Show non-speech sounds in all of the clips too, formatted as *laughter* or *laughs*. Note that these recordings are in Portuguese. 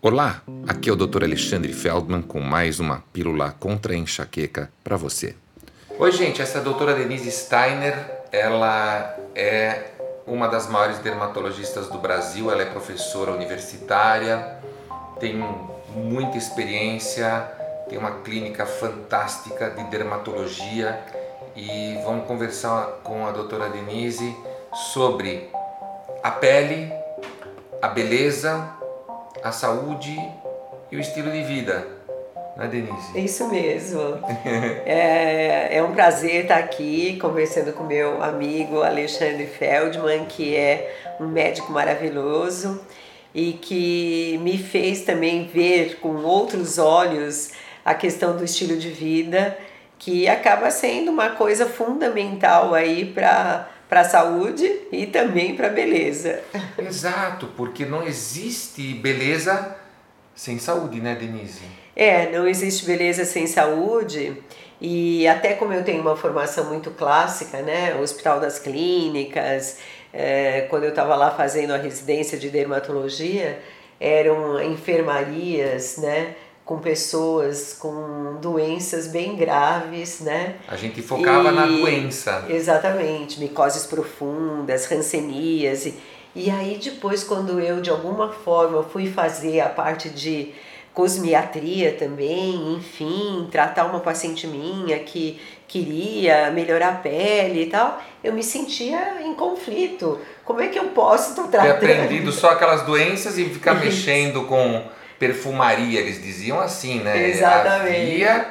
Olá, aqui é o Dr. Alexandre Feldman com mais uma pílula contra a enxaqueca para você. Oi, gente, essa é a doutora Denise Steiner, ela é uma das maiores dermatologistas do Brasil, ela é professora universitária, tem muita experiência, tem uma clínica fantástica de dermatologia e vamos conversar com a doutora Denise sobre a pele, a beleza a saúde e o estilo de vida. Né, Denise? Isso mesmo. *laughs* é, é um prazer estar aqui conversando com meu amigo Alexandre Feldman, que é um médico maravilhoso e que me fez também ver com outros olhos a questão do estilo de vida, que acaba sendo uma coisa fundamental aí para para a saúde e também para a beleza. Exato, porque não existe beleza sem saúde, né, Denise? É, não existe beleza sem saúde. E até como eu tenho uma formação muito clássica, né, Hospital das Clínicas, é, quando eu estava lá fazendo a residência de dermatologia, eram enfermarias, né, com pessoas com doenças bem graves, né? A gente focava e, na doença. Exatamente, micoses profundas, rancenias. E, e aí depois quando eu de alguma forma fui fazer a parte de cosmiatria também, enfim, tratar uma paciente minha que queria melhorar a pele e tal, eu me sentia em conflito. Como é que eu posso estar tratando? Ter aprendido só aquelas doenças e ficar *laughs* mexendo com perfumaria, eles diziam assim, né? Exatamente. Havia,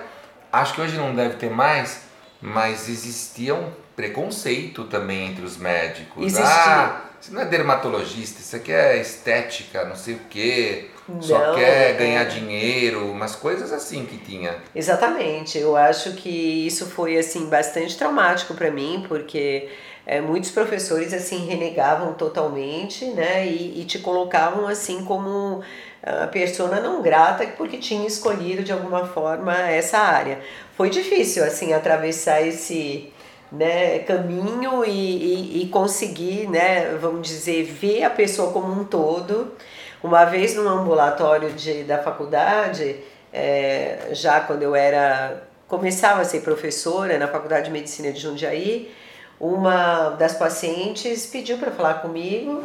acho que hoje não deve ter mais, mas existia um preconceito também entre os médicos. Existia. Ah, você não é dermatologista, isso aqui é estética, não sei o quê, não, só quer é. ganhar dinheiro, umas coisas assim que tinha. Exatamente, eu acho que isso foi assim bastante traumático para mim, porque é, muitos professores assim renegavam totalmente, né, e, e te colocavam assim como a persona não grata porque tinha escolhido de alguma forma essa área. Foi difícil assim atravessar esse né, caminho e, e, e, conseguir, né, vamos dizer, ver a pessoa como um todo. Uma vez no ambulatório de, da faculdade, é, já quando eu era começava a ser professora na Faculdade de Medicina de Jundiaí, uma das pacientes pediu para falar comigo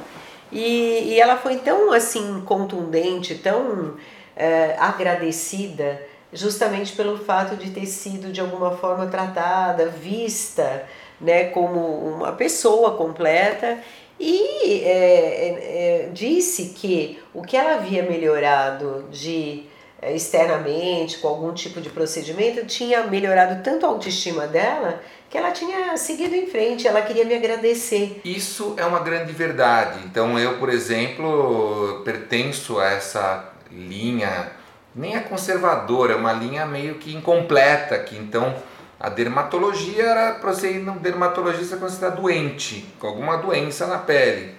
e, e ela foi tão assim contundente, tão é, agradecida, justamente pelo fato de ter sido de alguma forma tratada, vista né, como uma pessoa completa. E é, é, é disse que o que ela havia melhorado de externamente com algum tipo de procedimento tinha melhorado tanto a autoestima dela que ela tinha seguido em frente, ela queria me agradecer. Isso é uma grande verdade. Então eu, por exemplo, pertenço a essa linha, nem é conservadora, é uma linha meio que incompleta, que então a dermatologia era para você ir no dermatologista quando você está doente, com alguma doença na pele.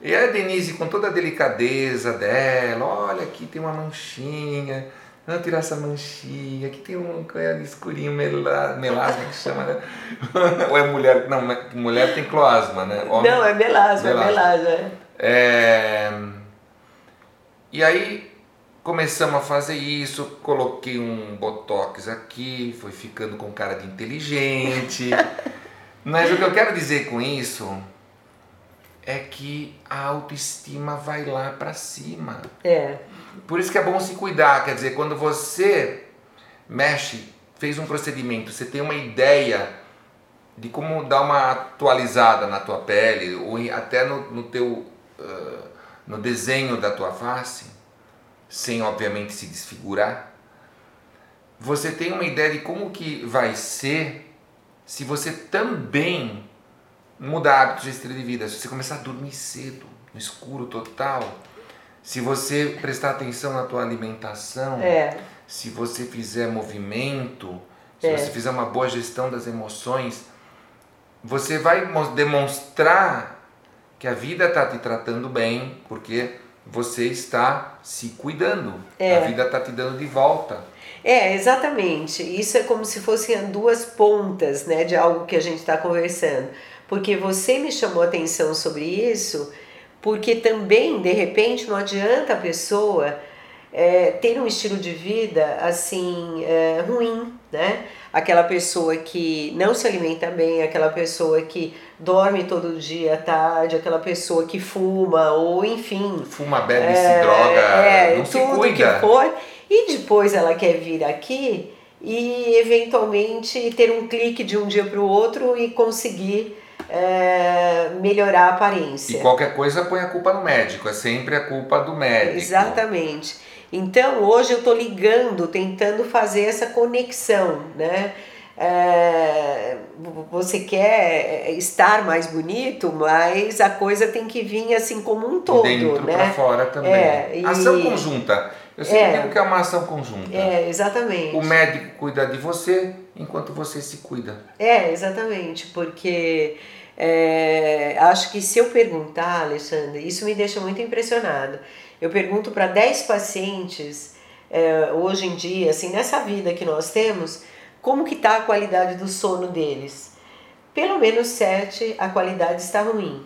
E a Denise, com toda a delicadeza dela, olha aqui tem uma manchinha, Vamos tirar essa manchinha. Aqui tem um escurinho melasma que chama, né? *laughs* Ou é mulher? Não, mulher tem cloasma, né? Homem, não, é melasma, melasma. é melasma. É. é... E aí começamos a fazer isso, coloquei um botox aqui, foi ficando com cara de inteligente. *laughs* Mas o que eu quero dizer com isso é que a autoestima vai lá para cima. É. Por isso que é bom se cuidar, quer dizer, quando você mexe, fez um procedimento, você tem uma ideia de como dar uma atualizada na tua pele, ou até no, no teu uh, no desenho da tua face, sem obviamente se desfigurar, você tem uma ideia de como que vai ser se você também mudar hábitos de estilo de vida, se você começar a dormir cedo, no escuro total, se você prestar atenção na tua alimentação, é. se você fizer movimento, se é. você fizer uma boa gestão das emoções, você vai demonstrar que a vida está te tratando bem, porque você está se cuidando. É. A vida está te dando de volta. É, exatamente. Isso é como se fossem duas pontas né, de algo que a gente está conversando. Porque você me chamou atenção sobre isso porque também, de repente, não adianta a pessoa é, ter um estilo de vida assim é, ruim, né? Aquela pessoa que não se alimenta bem, aquela pessoa que dorme todo dia à tarde, aquela pessoa que fuma ou enfim. Fuma, bebe, é, se droga, é, não se cuida. Que for, e depois ela quer vir aqui e eventualmente ter um clique de um dia para o outro e conseguir é, melhorar a aparência. E qualquer coisa põe a culpa no médico, é sempre a culpa do médico. Exatamente. Então hoje eu estou ligando, tentando fazer essa conexão, né? É, você quer estar mais bonito, mas a coisa tem que vir assim como um todo, Dentro né? para fora também. É, e... Ação conjunta. Eu sempre é, digo que é uma ação conjunta. É, exatamente. O médico cuida de você enquanto você se cuida. É, exatamente, porque é, acho que se eu perguntar, Alexandre, isso me deixa muito impressionado. Eu pergunto para 10 pacientes é, hoje em dia, assim, nessa vida que nós temos, como que está a qualidade do sono deles. Pelo menos 7 a qualidade está ruim.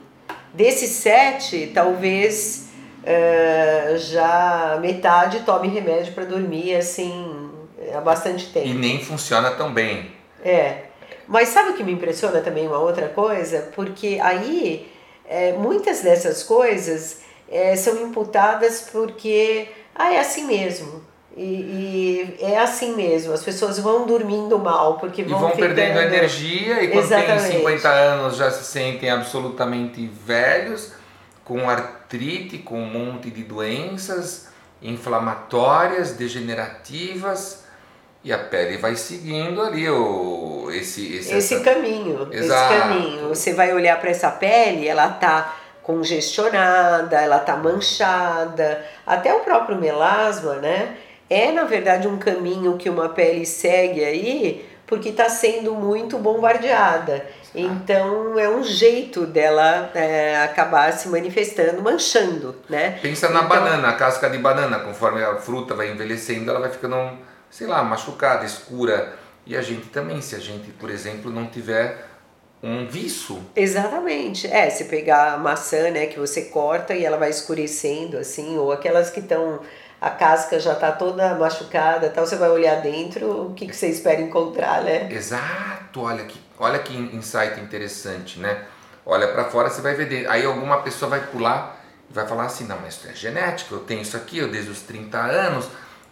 Desses 7, talvez é, já metade tome remédio para dormir assim há bastante tempo. E nem funciona tão bem. É. Mas sabe o que me impressiona também uma outra coisa? Porque aí é, muitas dessas coisas é, são imputadas porque ah, é assim mesmo. E, e, é assim mesmo, as pessoas vão dormindo mal porque vão, e vão ficando... perdendo energia e quando Exatamente. tem 50 anos já se sentem absolutamente velhos, com artrite, com um monte de doenças inflamatórias, degenerativas e a pele vai seguindo ali o, esse, esse, esse essa... caminho. Exato. Esse caminho. Você vai olhar para essa pele, ela tá congestionada, ela tá manchada, até o próprio melasma, né? É na verdade um caminho que uma pele segue aí porque está sendo muito bombardeada. Então é um jeito dela é, acabar se manifestando, manchando, né? Pensa na então, banana, a casca de banana, conforme a fruta vai envelhecendo, ela vai ficando sei lá, machucada, escura. E a gente também, se a gente, por exemplo, não tiver um viço. Exatamente. É, se pegar a maçã, né, que você corta e ela vai escurecendo assim, ou aquelas que estão a casca já está toda machucada, tal, você vai olhar dentro, o que, que você espera encontrar, né? Exato. Olha que, olha que insight interessante, né? Olha para fora, você vai ver dentro. Aí alguma pessoa vai pular e vai falar assim: "Não, mas isso é genético, eu tenho isso aqui, eu desde os 30 anos"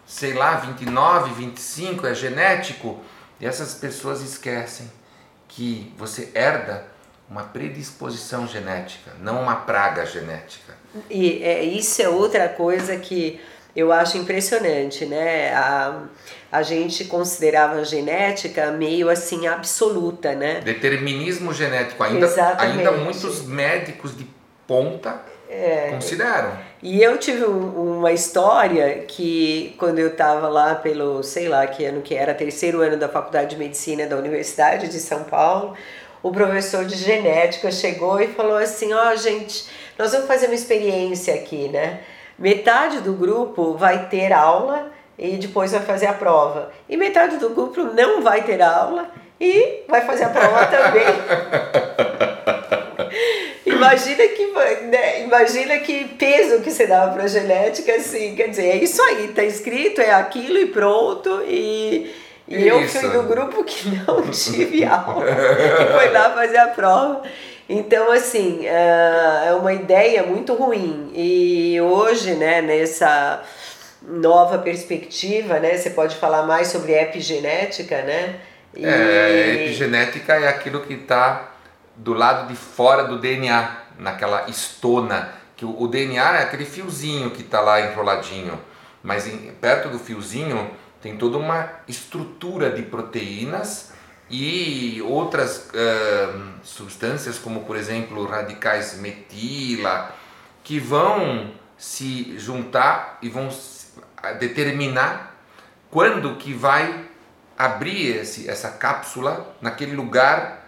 sei lá, 29, 25, é genético. E essas pessoas esquecem que você herda uma predisposição genética, não uma praga genética. E é, isso é outra coisa que eu acho impressionante, né? A, a gente considerava a genética meio assim absoluta, né? Determinismo genético. Ainda, ainda muitos médicos de ponta é, consideram. E eu tive um, uma história que quando eu estava lá pelo, sei lá que ano que era, terceiro ano da Faculdade de Medicina da Universidade de São Paulo, o professor de genética chegou e falou assim: "Ó, oh, gente, nós vamos fazer uma experiência aqui, né? Metade do grupo vai ter aula e depois vai fazer a prova. E metade do grupo não vai ter aula e vai fazer a prova também. *laughs* imagina que né, imagina que peso que você dava para genética assim quer dizer é isso aí tá escrito é aquilo e pronto e, e eu fui do grupo que não *laughs* tive aula e foi lá fazer a prova. Então assim é, é uma ideia muito ruim e hoje né nessa nova perspectiva né você pode falar mais sobre epigenética né e... é, epigenética é aquilo que está do lado de fora do DNA, naquela estona, que o, o DNA é aquele fiozinho que está lá enroladinho, mas em, perto do fiozinho tem toda uma estrutura de proteínas e outras uh, substâncias, como por exemplo radicais metila, que vão se juntar e vão determinar quando que vai abrir esse, essa cápsula naquele lugar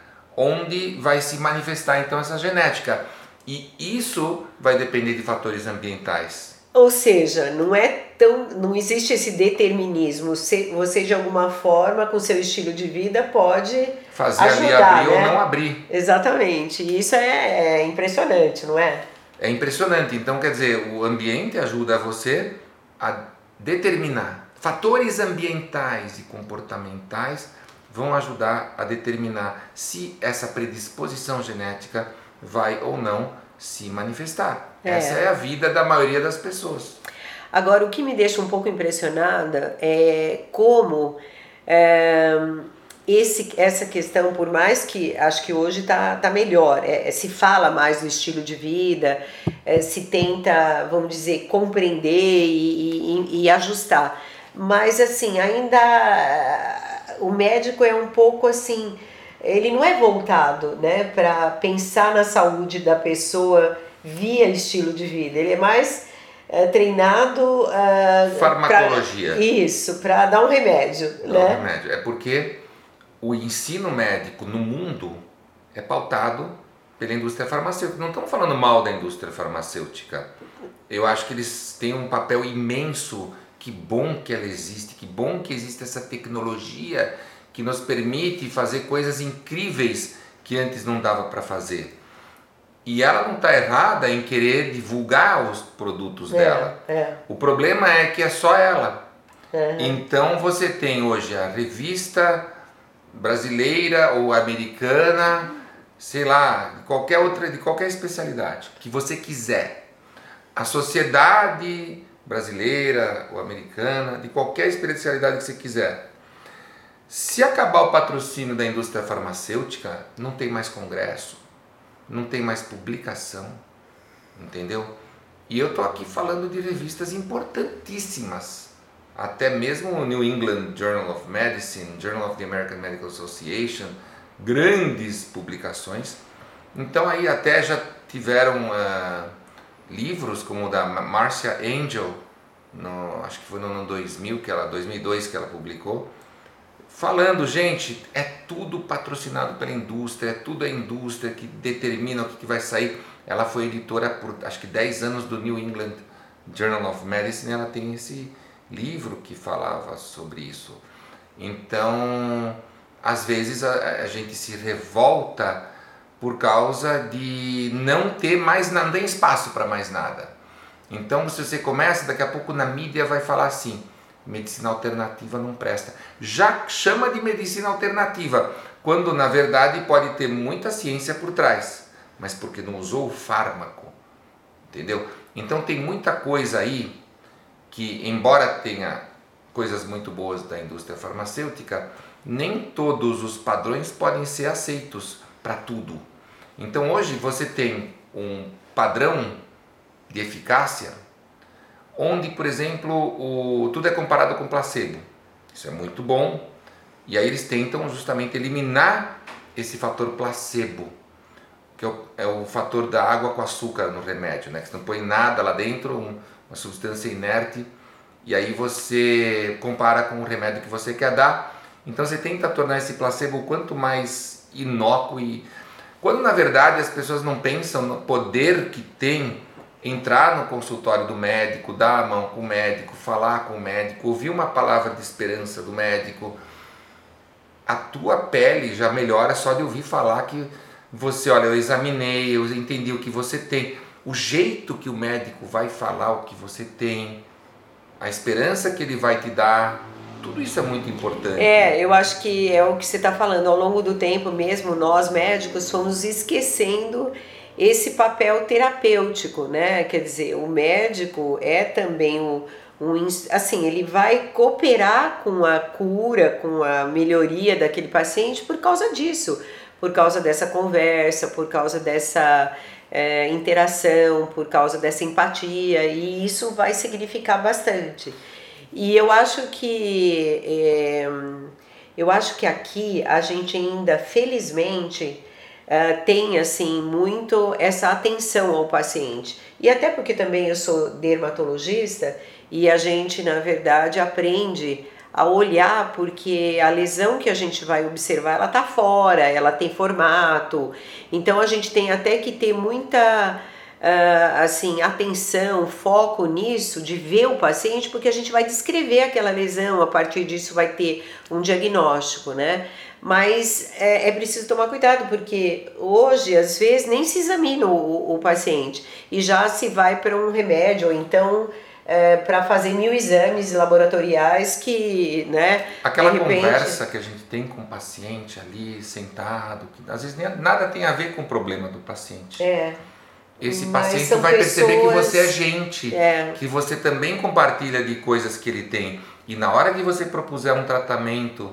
onde vai se manifestar então essa genética. E isso vai depender de fatores ambientais. Ou seja, não é tão, não existe esse determinismo. Você de alguma forma, com seu estilo de vida, pode fazer ajudar, ali abrir né? ou não abrir. Exatamente. E isso é, é impressionante, não é? É impressionante. Então, quer dizer, o ambiente ajuda você a determinar. Fatores ambientais e comportamentais vão ajudar a determinar se essa predisposição genética vai ou não se manifestar. É. Essa é a vida da maioria das pessoas. Agora, o que me deixa um pouco impressionada é como é, esse, essa questão, por mais que acho que hoje está tá melhor, é, é, se fala mais do estilo de vida, é, se tenta, vamos dizer, compreender e, e, e ajustar. Mas, assim, ainda o médico é um pouco assim, ele não é voltado né, para pensar na saúde da pessoa via estilo de vida, ele é mais é, treinado. Uh, Farmacologia. Pra, isso, para dar um remédio. Dar né? um remédio. É porque o ensino médico no mundo é pautado pela indústria farmacêutica. Não estamos falando mal da indústria farmacêutica. Eu acho que eles têm um papel imenso. Que bom que ela existe, que bom que existe essa tecnologia que nos permite fazer coisas incríveis que antes não dava para fazer. E ela não está errada em querer divulgar os produtos é, dela. É. O problema é que é só ela. Uhum. Então você tem hoje a revista brasileira ou americana, sei lá, de qualquer outra, de qualquer especialidade que você quiser. A sociedade brasileira ou americana, de qualquer especialidade que você quiser. Se acabar o patrocínio da indústria farmacêutica, não tem mais congresso, não tem mais publicação, entendeu? E eu tô aqui falando de revistas importantíssimas, até mesmo o New England Journal of Medicine, Journal of the American Medical Association, grandes publicações. Então aí até já tiveram uh, livros como o da Marcia Angel, no, acho que foi no ano 2000 que ela, 2002 que ela publicou, falando, gente, é tudo patrocinado pela indústria, é tudo a indústria que determina o que, que vai sair. Ela foi editora por acho que 10 anos do New England Journal of Medicine, ela tem esse livro que falava sobre isso. Então, às vezes a, a gente se revolta por causa de não ter mais não tem espaço para mais nada. Então, se você começa, daqui a pouco na mídia vai falar assim: medicina alternativa não presta. Já chama de medicina alternativa, quando na verdade pode ter muita ciência por trás, mas porque não usou o fármaco. Entendeu? Então tem muita coisa aí que, embora tenha coisas muito boas da indústria farmacêutica, nem todos os padrões podem ser aceitos para tudo. Então hoje você tem um padrão de eficácia onde, por exemplo, o, tudo é comparado com placebo. Isso é muito bom. E aí eles tentam justamente eliminar esse fator placebo, que é o, é o fator da água com açúcar no remédio, né? Que você não põe nada lá dentro, um, uma substância inerte, e aí você compara com o remédio que você quer dar. Então você tenta tornar esse placebo quanto mais inócuo e quando na verdade as pessoas não pensam no poder que tem entrar no consultório do médico, dar a mão com o médico, falar com o médico, ouvir uma palavra de esperança do médico, a tua pele já melhora só de ouvir falar que você, olha, eu examinei, eu entendi o que você tem, o jeito que o médico vai falar o que você tem, a esperança que ele vai te dar, tudo isso é muito importante. É, eu acho que é o que você está falando. Ao longo do tempo, mesmo nós médicos fomos esquecendo esse papel terapêutico, né? Quer dizer, o médico é também um, um assim, ele vai cooperar com a cura, com a melhoria daquele paciente por causa disso, por causa dessa conversa, por causa dessa é, interação, por causa dessa empatia, e isso vai significar bastante. E eu acho que é, eu acho que aqui a gente ainda, felizmente, uh, tem assim muito essa atenção ao paciente. E até porque também eu sou dermatologista e a gente, na verdade, aprende a olhar porque a lesão que a gente vai observar ela tá fora, ela tem formato. Então a gente tem até que ter muita uh, assim atenção, foco nisso, de ver o paciente, porque a gente vai descrever aquela lesão, a partir disso vai ter um diagnóstico, né? Mas é, é preciso tomar cuidado, porque hoje, às vezes, nem se examina o, o paciente e já se vai para um remédio, ou então é, para fazer mil exames laboratoriais que, né? Aquela repente... conversa que a gente tem com o paciente ali, sentado, que às vezes nem, nada tem a ver com o problema do paciente. É. Esse paciente vai pessoas... perceber que você é gente, é. que você também compartilha de coisas que ele tem. E na hora que você propuser um tratamento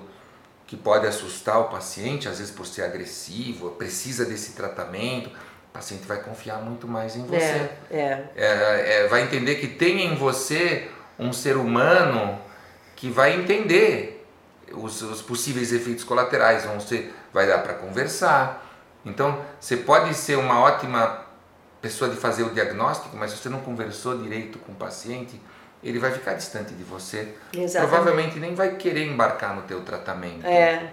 que pode assustar o paciente, às vezes por ser agressivo, precisa desse tratamento, o paciente vai confiar muito mais em você. É, é. é, é vai entender que tem em você um ser humano que vai entender os, os possíveis efeitos colaterais, vão ser, vai dar para conversar. Então, você pode ser uma ótima pessoa de fazer o diagnóstico, mas se você não conversou direito com o paciente, ele vai ficar distante de você. Exatamente. Provavelmente nem vai querer embarcar no teu tratamento. É.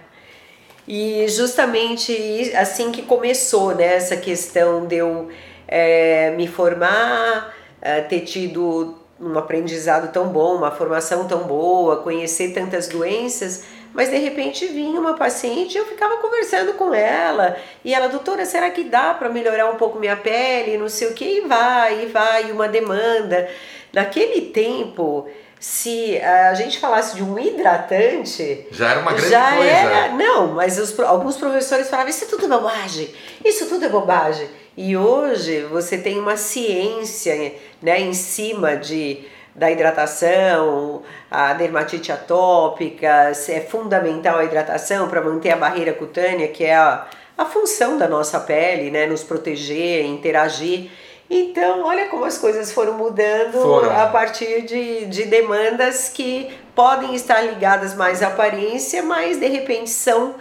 E justamente assim que começou né, essa questão de eu é, me formar, é, ter tido um aprendizado tão bom, uma formação tão boa, conhecer tantas doenças, mas de repente vinha uma paciente e eu ficava conversando com ela e ela, doutora, será que dá para melhorar um pouco minha pele, não sei o que, e vai, e vai, uma demanda. Naquele tempo, se a gente falasse de um hidratante. Já era uma grande já coisa. Era, não, mas os, alguns professores falavam: Isso tudo é bobagem, isso tudo é bobagem. E hoje você tem uma ciência né, em cima de, da hidratação, a dermatite atópica, é fundamental a hidratação para manter a barreira cutânea, que é a, a função da nossa pele, né, nos proteger, interagir. Então, olha como as coisas foram mudando foram. a partir de, de demandas que podem estar ligadas mais à aparência, mas de repente são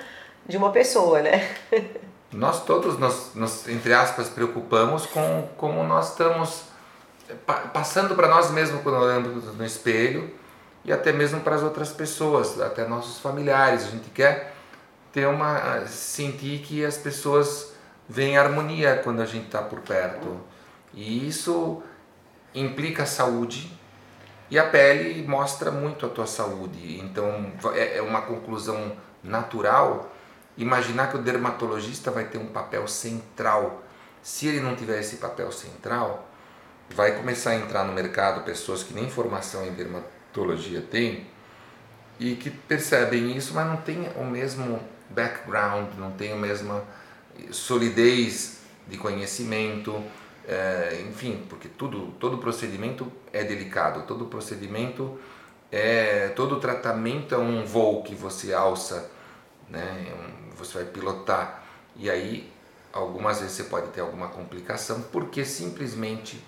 de uma pessoa, né? *laughs* Nós todos, nos, nos entre aspas, preocupamos com como nós estamos passando para nós mesmos quando olhamos no espelho e até mesmo para as outras pessoas, até nossos familiares. A gente quer ter uma sentir que as pessoas veem harmonia quando a gente está por perto e isso implica saúde e a pele mostra muito a tua saúde. Então é, é uma conclusão natural imaginar que o dermatologista vai ter um papel central. Se ele não tiver esse papel central, vai começar a entrar no mercado pessoas que nem formação em dermatologia têm e que percebem isso, mas não tem o mesmo background, não tem a mesma solidez de conhecimento é, enfim, porque tudo, todo procedimento é delicado, todo procedimento é, todo tratamento é um voo que você alça, né? É você vai pilotar e aí algumas vezes você pode ter alguma complicação porque simplesmente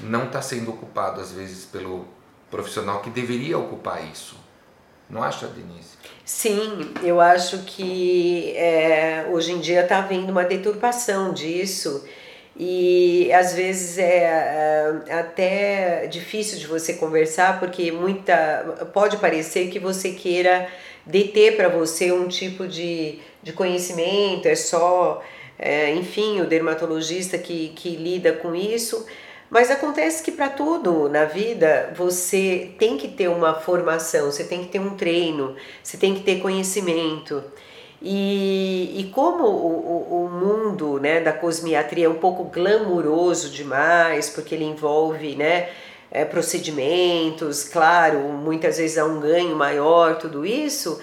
não está sendo ocupado às vezes pelo profissional que deveria ocupar isso. Não acha, Denise? Sim, eu acho que é, hoje em dia está havendo uma deturpação disso e às vezes é, é até difícil de você conversar porque muita pode parecer que você queira deter para você um tipo de, de conhecimento, é só, é, enfim, o dermatologista que, que lida com isso. Mas acontece que para tudo na vida você tem que ter uma formação, você tem que ter um treino, você tem que ter conhecimento. E, e como o, o, mundo né, da cosmiatria é um pouco glamuroso demais, porque ele envolve né, é, procedimentos, claro, muitas vezes há um ganho maior, tudo isso,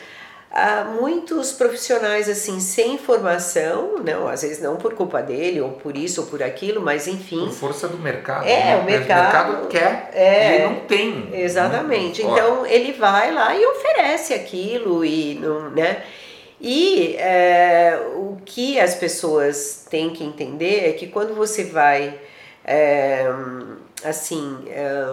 há muitos profissionais assim sem formação, não, às vezes não por culpa dele ou por isso ou por aquilo, mas enfim. Por força do mercado. É, né? o mercado, o mercado quer, é, ele não tem. Exatamente. Não, então ele vai lá e oferece aquilo e não, né? E é, o que as pessoas têm que entender é que quando você vai, é, assim, é,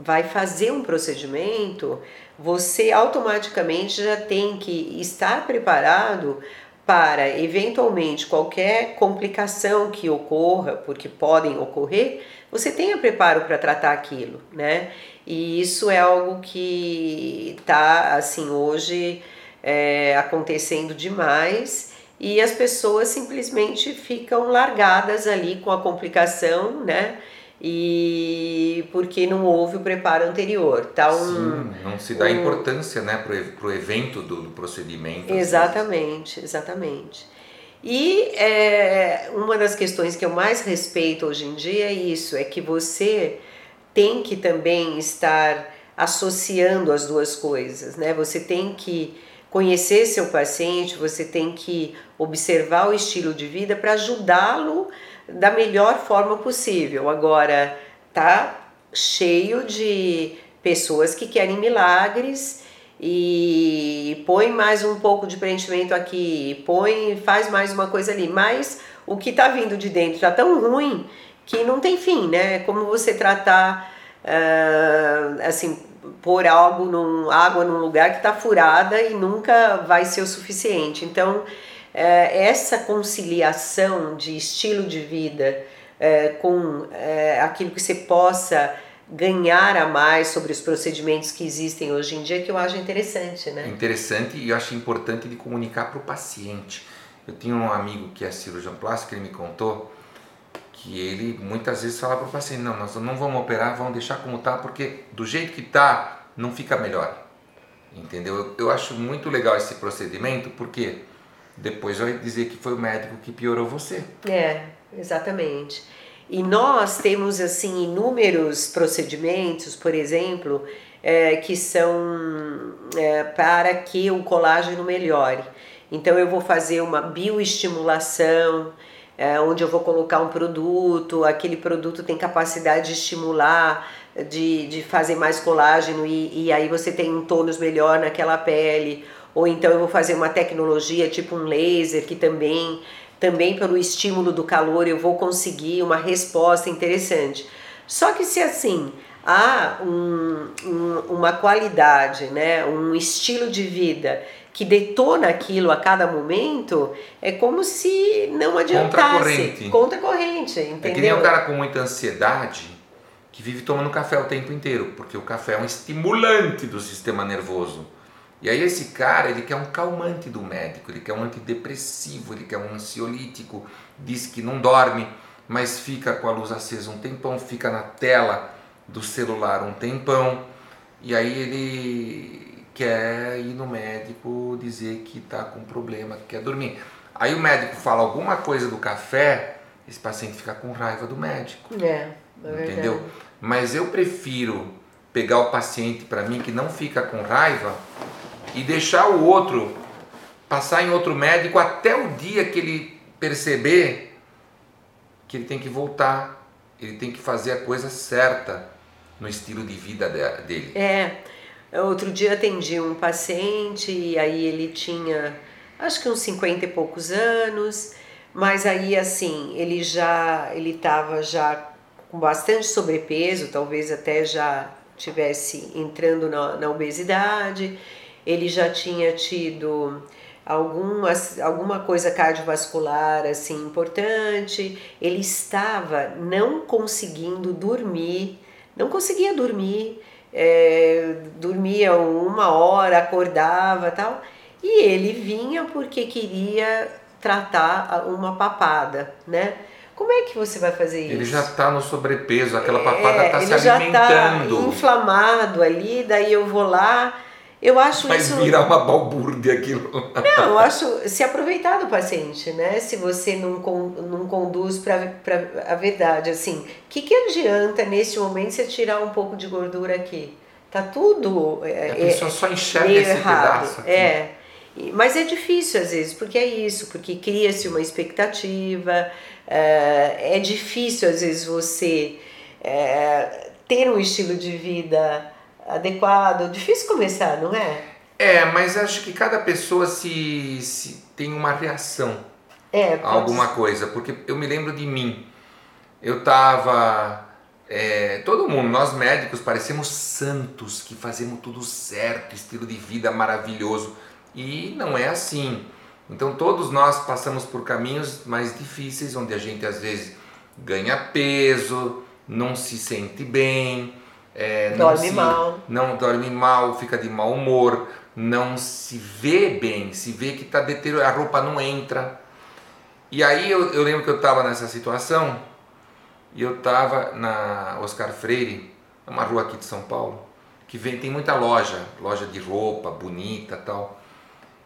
vai fazer um procedimento, você automaticamente já tem que estar preparado para eventualmente qualquer complicação que ocorra, porque podem ocorrer, você tenha preparo para tratar aquilo, né? E isso é algo que está assim hoje é, acontecendo demais e as pessoas simplesmente ficam largadas ali com a complicação, né? E porque não houve o preparo anterior. Tá um, Sim, não se dá um... importância né, para o evento do, do procedimento. Exatamente, exatamente. E é, uma das questões que eu mais respeito hoje em dia é isso, é que você tem que também estar associando as duas coisas, né? Você tem que conhecer seu paciente, você tem que observar o estilo de vida para ajudá-lo da melhor forma possível. Agora, tá cheio de pessoas que querem milagres e põe mais um pouco de preenchimento aqui, põe, faz mais uma coisa ali, mas o que está vindo de dentro está tão ruim que não tem fim, né? Como você tratar uh, assim pôr algo num, água num lugar que está furada e nunca vai ser o suficiente. Então é, essa conciliação de estilo de vida é, com é, aquilo que você possa ganhar a mais sobre os procedimentos que existem hoje em dia que eu acho interessante, né? Interessante e eu acho importante de comunicar para o paciente. Eu tinha um amigo que é cirurgião plástico, ele me contou que ele muitas vezes fala para o paciente, não, nós não vamos operar, vamos deixar como está, porque do jeito que está, não fica melhor. Entendeu? Eu, eu acho muito legal esse procedimento, porque depois vai dizer que foi o médico que piorou você. É, exatamente. E nós temos assim inúmeros procedimentos, por exemplo, é, que são é, para que o colágeno melhore. Então eu vou fazer uma bioestimulação, é, onde eu vou colocar um produto, aquele produto tem capacidade de estimular, de, de fazer mais colágeno e, e aí você tem um tônus melhor naquela pele ou então eu vou fazer uma tecnologia tipo um laser que também também pelo estímulo do calor eu vou conseguir uma resposta interessante. Só que se assim há um, um, uma qualidade, né, um estilo de vida que detona aquilo a cada momento, é como se não adiantasse. Contra corrente. Contra corrente, entendeu? É que nem um cara com muita ansiedade que vive tomando café o tempo inteiro, porque o café é um estimulante do sistema nervoso. E aí esse cara, ele quer um calmante do médico, ele quer um antidepressivo, ele quer um ansiolítico, diz que não dorme, mas fica com a luz acesa um tempão, fica na tela do celular um tempão, e aí ele quer ir no médico dizer que está com problema, que quer dormir. Aí o médico fala alguma coisa do café, esse paciente fica com raiva do médico. É, é entendeu? Mas eu prefiro pegar o paciente para mim que não fica com raiva e deixar o outro passar em outro médico até o dia que ele perceber que ele tem que voltar, ele tem que fazer a coisa certa no estilo de vida dele. É. Outro dia atendi um paciente e aí ele tinha acho que uns 50 e poucos anos, mas aí assim, ele já ele estava já com bastante sobrepeso, talvez até já tivesse entrando na, na obesidade. Ele já tinha tido algumas, alguma coisa cardiovascular assim importante, ele estava não conseguindo dormir, não conseguia dormir, é, dormia uma hora, acordava tal, e ele vinha porque queria tratar uma papada, né? Como é que você vai fazer isso? Ele já está no sobrepeso, aquela papada está é, se alimentando. Ele já está inflamado ali, daí eu vou lá, eu acho Vai isso. virar uma balbúrdia aquilo. Não, eu acho se aproveitar do paciente, né? Se você não, não conduz para a verdade, assim, o que, que adianta nesse momento você tirar um pouco de gordura aqui? Tá tudo. É, a pessoa é, só enxerga esse errado. pedaço aqui. É. Mas é difícil às vezes, porque é isso, porque cria-se uma expectativa, é, é difícil às vezes você é, ter um estilo de vida adequado. Difícil começar, não é? É, mas acho que cada pessoa se, se tem uma reação é, a alguma coisa. Porque eu me lembro de mim. Eu tava. É, todo mundo, nós médicos, parecemos santos que fazemos tudo certo, estilo de vida maravilhoso. E não é assim. Então todos nós passamos por caminhos mais difíceis, onde a gente às vezes ganha peso, não se sente bem, é, dorme se, mal. Não dorme mal, fica de mau humor, não se vê bem, se vê que está deteriorado, a roupa não entra. E aí eu, eu lembro que eu estava nessa situação e eu estava na Oscar Freire, uma rua aqui de São Paulo, que vem, tem muita loja, loja de roupa bonita tal.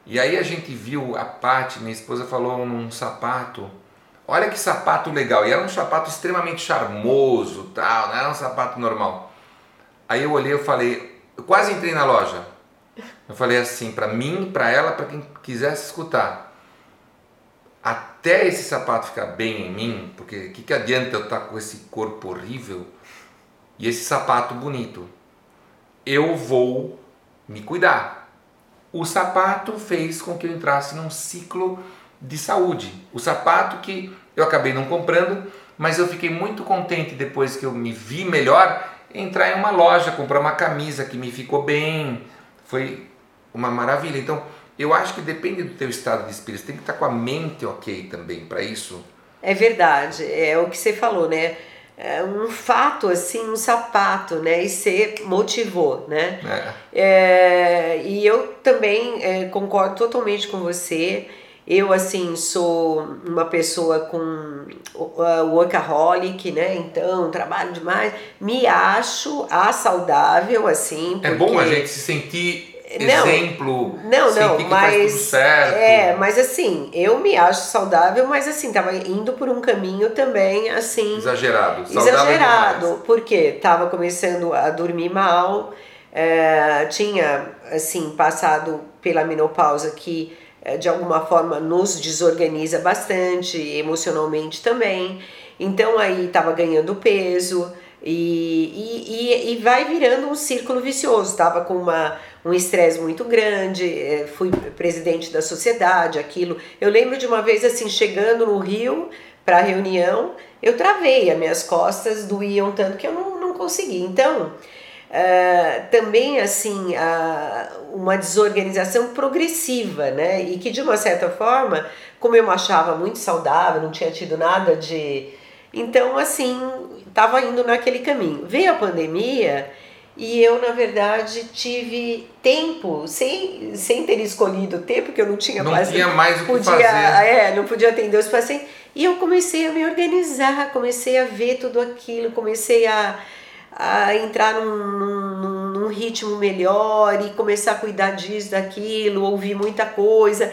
E aí a gente viu a Paty, minha esposa, falou num sapato olha que sapato legal. E era um sapato extremamente charmoso, tal, não era um sapato normal. Aí eu olhei, eu falei, eu quase entrei na loja. Eu falei assim, para mim, para ela, para quem quisesse escutar. Até esse sapato ficar bem em mim, porque o que, que adianta eu estar tá com esse corpo horrível e esse sapato bonito? Eu vou me cuidar. O sapato fez com que eu entrasse num ciclo de saúde. O sapato que eu acabei não comprando, mas eu fiquei muito contente depois que eu me vi melhor entrar em uma loja, comprar uma camisa que me ficou bem. Foi uma maravilha. Então, eu acho que depende do teu estado de espírito. Você tem que estar com a mente ok também para isso. É verdade. É o que você falou, né? É um fato assim, um sapato, né? E você motivou, né? É. É, e eu também é, concordo totalmente com você. Eu, assim, sou uma pessoa com uh, workaholic, né? Então, trabalho demais. Me acho a saudável, assim. É bom a gente se sentir não, exemplo, não, não, que mas faz tudo certo. é, mas assim, eu me acho saudável, mas assim, tava indo por um caminho também assim exagerado, exagerado, demais. porque tava começando a dormir mal, é, tinha assim passado pela menopausa que de alguma forma nos desorganiza bastante, emocionalmente também. Então aí estava ganhando peso e, e, e, vai virando um círculo vicioso. Estava com uma, um estresse muito grande, é, fui presidente da sociedade, aquilo. Eu lembro de uma vez assim, chegando no Rio para a reunião, eu travei, as minhas costas doíam tanto que eu não, não consegui. Então, Uh, também assim uh, uma desorganização progressiva, né? E que de uma certa forma, como eu achava muito saudável, não tinha tido nada de, então assim estava indo naquele caminho. Veio a pandemia e eu na verdade tive tempo sem, sem ter escolhido tempo que eu não tinha não mais, tinha mais o que fazer. É, não podia atender os pacientes. E eu comecei a me organizar, comecei a ver tudo aquilo, comecei a a entrar num, num, num, ritmo melhor e começar a cuidar disso, daquilo, ouvir muita coisa.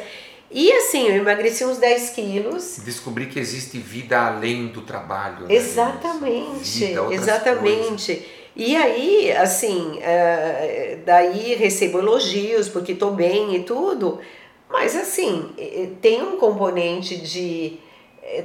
E assim, eu emagreci uns 10 quilos. Descobri que existe vida além do trabalho. Né? Exatamente, vida, exatamente. Coisas. E aí, assim, uh, daí recebo elogios porque estou bem e tudo, mas assim, tem um componente de é,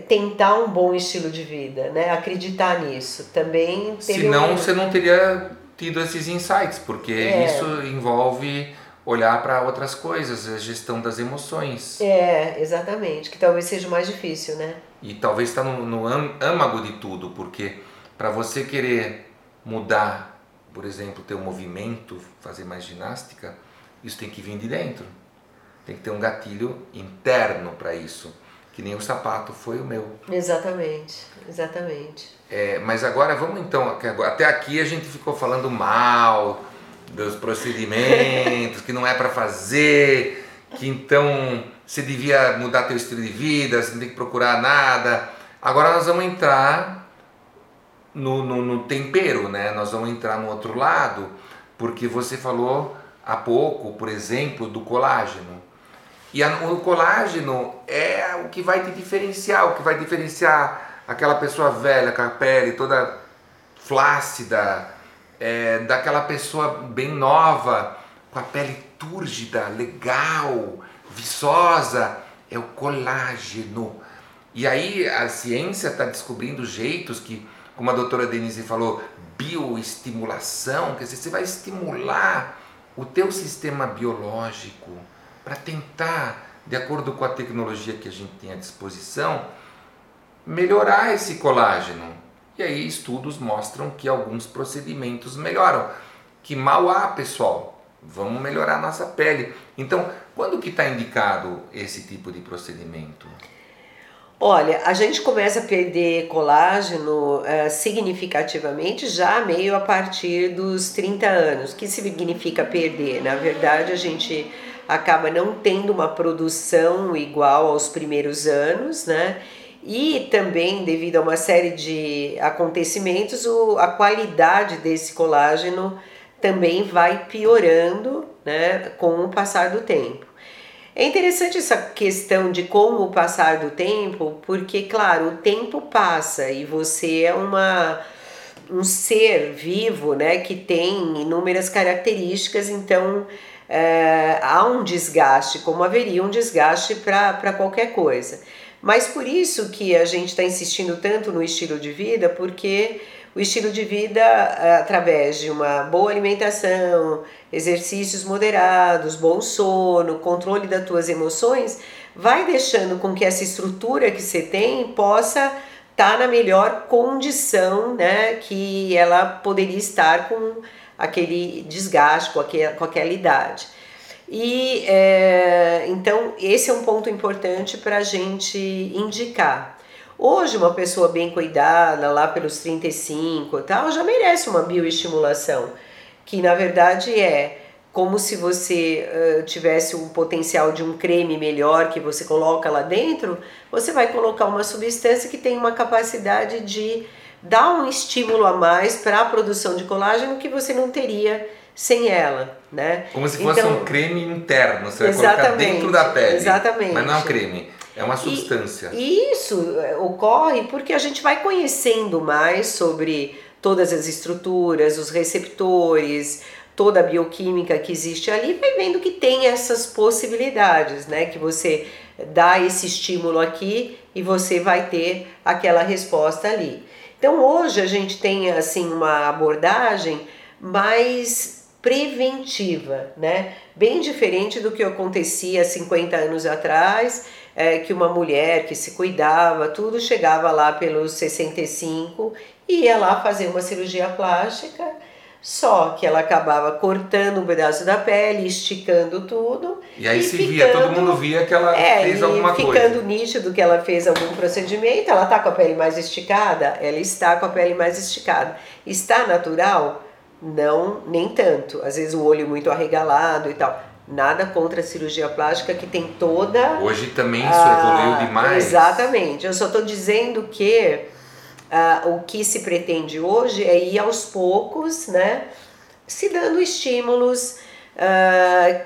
tentar um bom estilo de vida, né? Acreditar nisso. Também Senão um... você não teria tido esses insights, porque é. isso envolve olhar para outras coisas, a gestão das emoções. É, exatamente, que talvez seja mais difícil, né? E talvez está no, no âmago de tudo, porque para você querer mudar, por exemplo, ter um movimento, fazer mais ginástica, isso tem que vir de dentro. Tem que ter um gatilho interno para isso que nem o sapato foi o meu. Exatamente, exatamente. É, mas agora vamos então, até aqui a gente ficou falando mal dos procedimentos, que não é para fazer, que então você devia mudar teu estilo de vida, você não tem que procurar nada. Agora nós vamos entrar no, no, no tempero, né? Nós vamos entrar no outro lado, porque você falou há pouco, por exemplo, do colágeno. E a, o colágeno é o que vai te diferenciar, o que vai diferenciar aquela pessoa velha com a pele toda flácida, é, daquela pessoa bem nova, com a pele túrgida, legal, viçosa, é o colágeno. E aí a ciência está descobrindo jeitos que, como a doutora Denise falou, bioestimulação, quer dizer, você vai estimular o teu sistema biológico para tentar, de acordo com a tecnologia que a gente tem à disposição, melhorar esse colágeno. E aí estudos mostram que alguns procedimentos melhoram. Que mal há, pessoal. Vamos melhorar a nossa pele. Então, quando que está indicado esse tipo de procedimento? Olha, a gente começa a perder colágeno uh, significativamente já meio a partir dos 30 anos. O que significa perder? Na verdade, a gente acaba não tendo uma produção igual aos primeiros anos, né? E também, devido a uma série de acontecimentos, o, a qualidade desse colágeno também vai piorando né, com o passar do tempo. É interessante essa questão de como o passar do tempo, porque, claro, o tempo passa e você é uma um ser vivo, né, que tem inúmeras características, então é, há um desgaste, como haveria um desgaste para qualquer coisa. Mas por isso que a gente está insistindo tanto no estilo de vida, porque o estilo de vida, através de uma boa alimentação, exercícios moderados, bom sono, controle das tuas emoções, vai deixando com que essa estrutura que você tem possa estar tá na melhor condição né, que ela poderia estar com aquele desgaste, com aquela, com aquela idade. E é, então esse é um ponto importante para a gente indicar. Hoje, uma pessoa bem cuidada, lá pelos 35 tal, já merece uma bioestimulação, que na verdade é como se você uh, tivesse um potencial de um creme melhor que você coloca lá dentro, você vai colocar uma substância que tem uma capacidade de dar um estímulo a mais para a produção de colágeno que você não teria sem ela, né? Como se fosse então, um creme interno, você vai colocar dentro da pele. Exatamente. Mas não é um creme. É uma substância. E isso é, ocorre porque a gente vai conhecendo mais sobre todas as estruturas, os receptores, toda a bioquímica que existe ali, vai vendo que tem essas possibilidades, né? Que você dá esse estímulo aqui e você vai ter aquela resposta ali. Então hoje a gente tem assim uma abordagem mais preventiva, né? Bem diferente do que acontecia 50 anos atrás é, que uma mulher que se cuidava, tudo chegava lá pelos 65 e ia lá fazer uma cirurgia plástica, só que ela acabava cortando um pedaço da pele, esticando tudo. E aí e se ficando, via, todo mundo via que ela é, fez alguma ficando coisa. Ficando nítido que ela fez algum procedimento, ela está com a pele mais esticada? Ela está com a pele mais esticada. Está natural? Não, nem tanto. Às vezes o olho muito arregalado e tal Nada contra a cirurgia plástica que tem toda. Hoje também isso evoluiu demais. Exatamente. Eu só estou dizendo que uh, o que se pretende hoje é ir aos poucos, né? Se dando estímulos uh,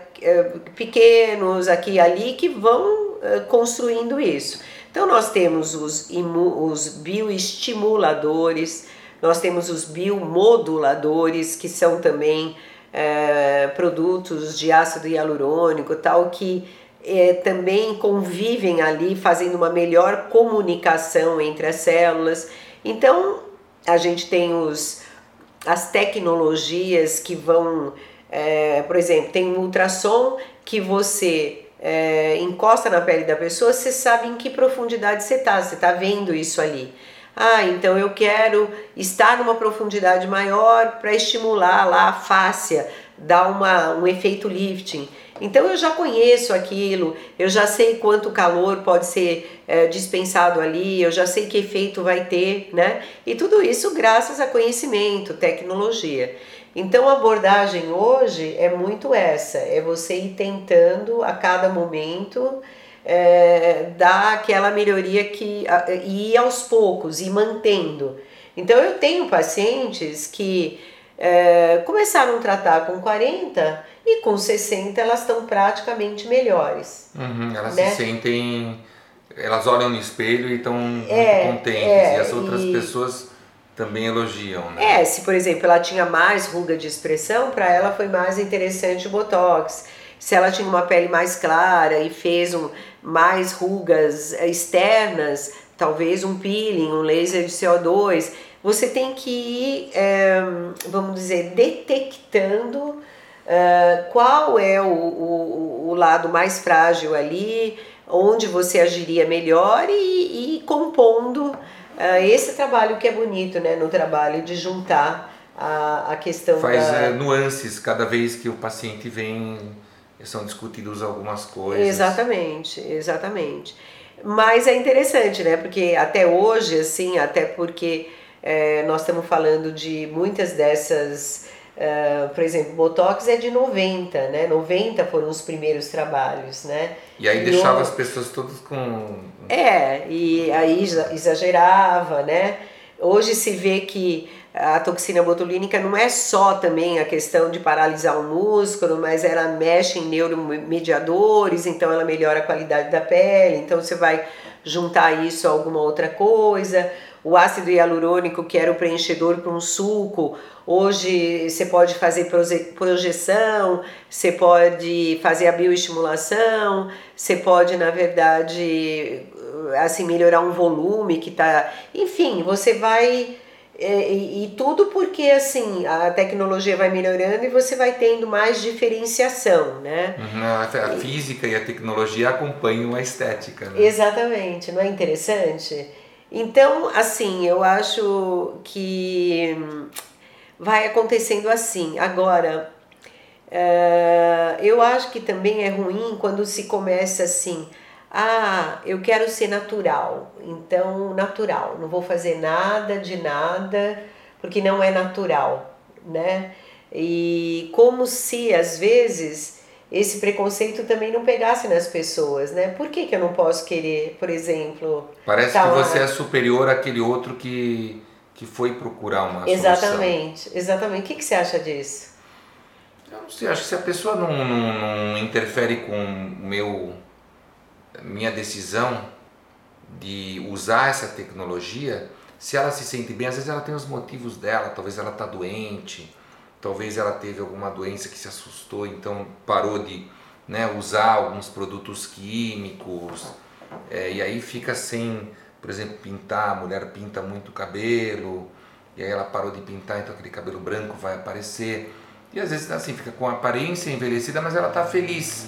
pequenos aqui e ali que vão construindo isso. Então nós temos os, os bioestimuladores, nós temos os biomoduladores, que são também é, produtos de ácido hialurônico tal que é, também convivem ali, fazendo uma melhor comunicação entre as células. Então, a gente tem os, as tecnologias que vão, é, por exemplo, tem um ultrassom que você é, encosta na pele da pessoa, você sabe em que profundidade você está, você está vendo isso ali. Ah, então eu quero estar numa profundidade maior para estimular lá a fáscia, dar uma, um efeito lifting. Então eu já conheço aquilo, eu já sei quanto calor pode ser é, dispensado ali, eu já sei que efeito vai ter, né? E tudo isso graças a conhecimento, tecnologia. Então a abordagem hoje é muito essa, é você ir tentando a cada momento é, dar aquela melhoria que e ir aos poucos e mantendo. Então eu tenho pacientes que é, começaram a tratar com 40 e com 60 elas estão praticamente melhores. Uhum, elas né? se sentem, elas olham no espelho e estão é, muito contentes é, e as outras e... pessoas também elogiam, né? É, se por exemplo ela tinha mais ruga de expressão, para ela foi mais interessante o botox. Se ela tinha uma pele mais clara e fez um, mais rugas externas, talvez um peeling, um laser de CO2, você tem que ir, é, vamos dizer, detectando é, qual é o, o, o, lado mais frágil ali, onde você agiria melhor e, e compondo é, esse trabalho que é bonito, né, no trabalho de juntar a, a questão Faz da... É, nuances cada vez que o paciente vem são discutidos algumas coisas. Exatamente, exatamente. Mas é interessante, né? Porque até hoje, assim, até porque é, nós estamos falando de muitas dessas, uh, por exemplo, Botox é de 90, né? 90 foram os primeiros trabalhos, né? E aí e deixava as pessoas todas com... É, e aí exagerava, né? Hoje se vê que a toxina botulínica não é só também a questão de paralisar o músculo, mas ela mexe em neuromediadores, então ela melhora a qualidade da pele, então você vai juntar isso a alguma outra coisa. O ácido hialurônico, que era o preenchedor para um suco, hoje você pode fazer projeção, você pode fazer a bioestimulação, você pode, na verdade, assim, melhorar um volume que tá. Enfim, você vai é, e, e, tudo porque assim a tecnologia vai melhorando e você vai tendo mais diferenciação, né? Uhum, a, física e a tecnologia acompanham a estética. Né? Exatamente, não é interessante? Então, assim, eu acho que vai acontecendo assim. Agora, uh, eu acho que também é ruim quando se começa assim ah, eu quero ser natural, então natural, não vou fazer nada de nada porque não é natural, né? E como se às vezes esse preconceito também não pegasse nas pessoas, né? Por que, que eu não posso querer, por exemplo. Parece que você é superior àquele outro que, que foi procurar uma exatamente, solução. Exatamente. O que, que você acha disso? Eu não sei, acho que se a pessoa não, não, não interfere com meu minha decisão de usar essa tecnologia, se ela se sente bem, às vezes ela tem os motivos dela, talvez ela está doente, talvez ela teve alguma doença que se assustou, então parou de né, usar alguns produtos químicos, é, e aí fica sem, por exemplo, pintar, a mulher pinta muito o cabelo, e aí ela parou de pintar, então aquele cabelo branco vai aparecer. E às vezes assim, fica com a aparência envelhecida, mas ela está feliz.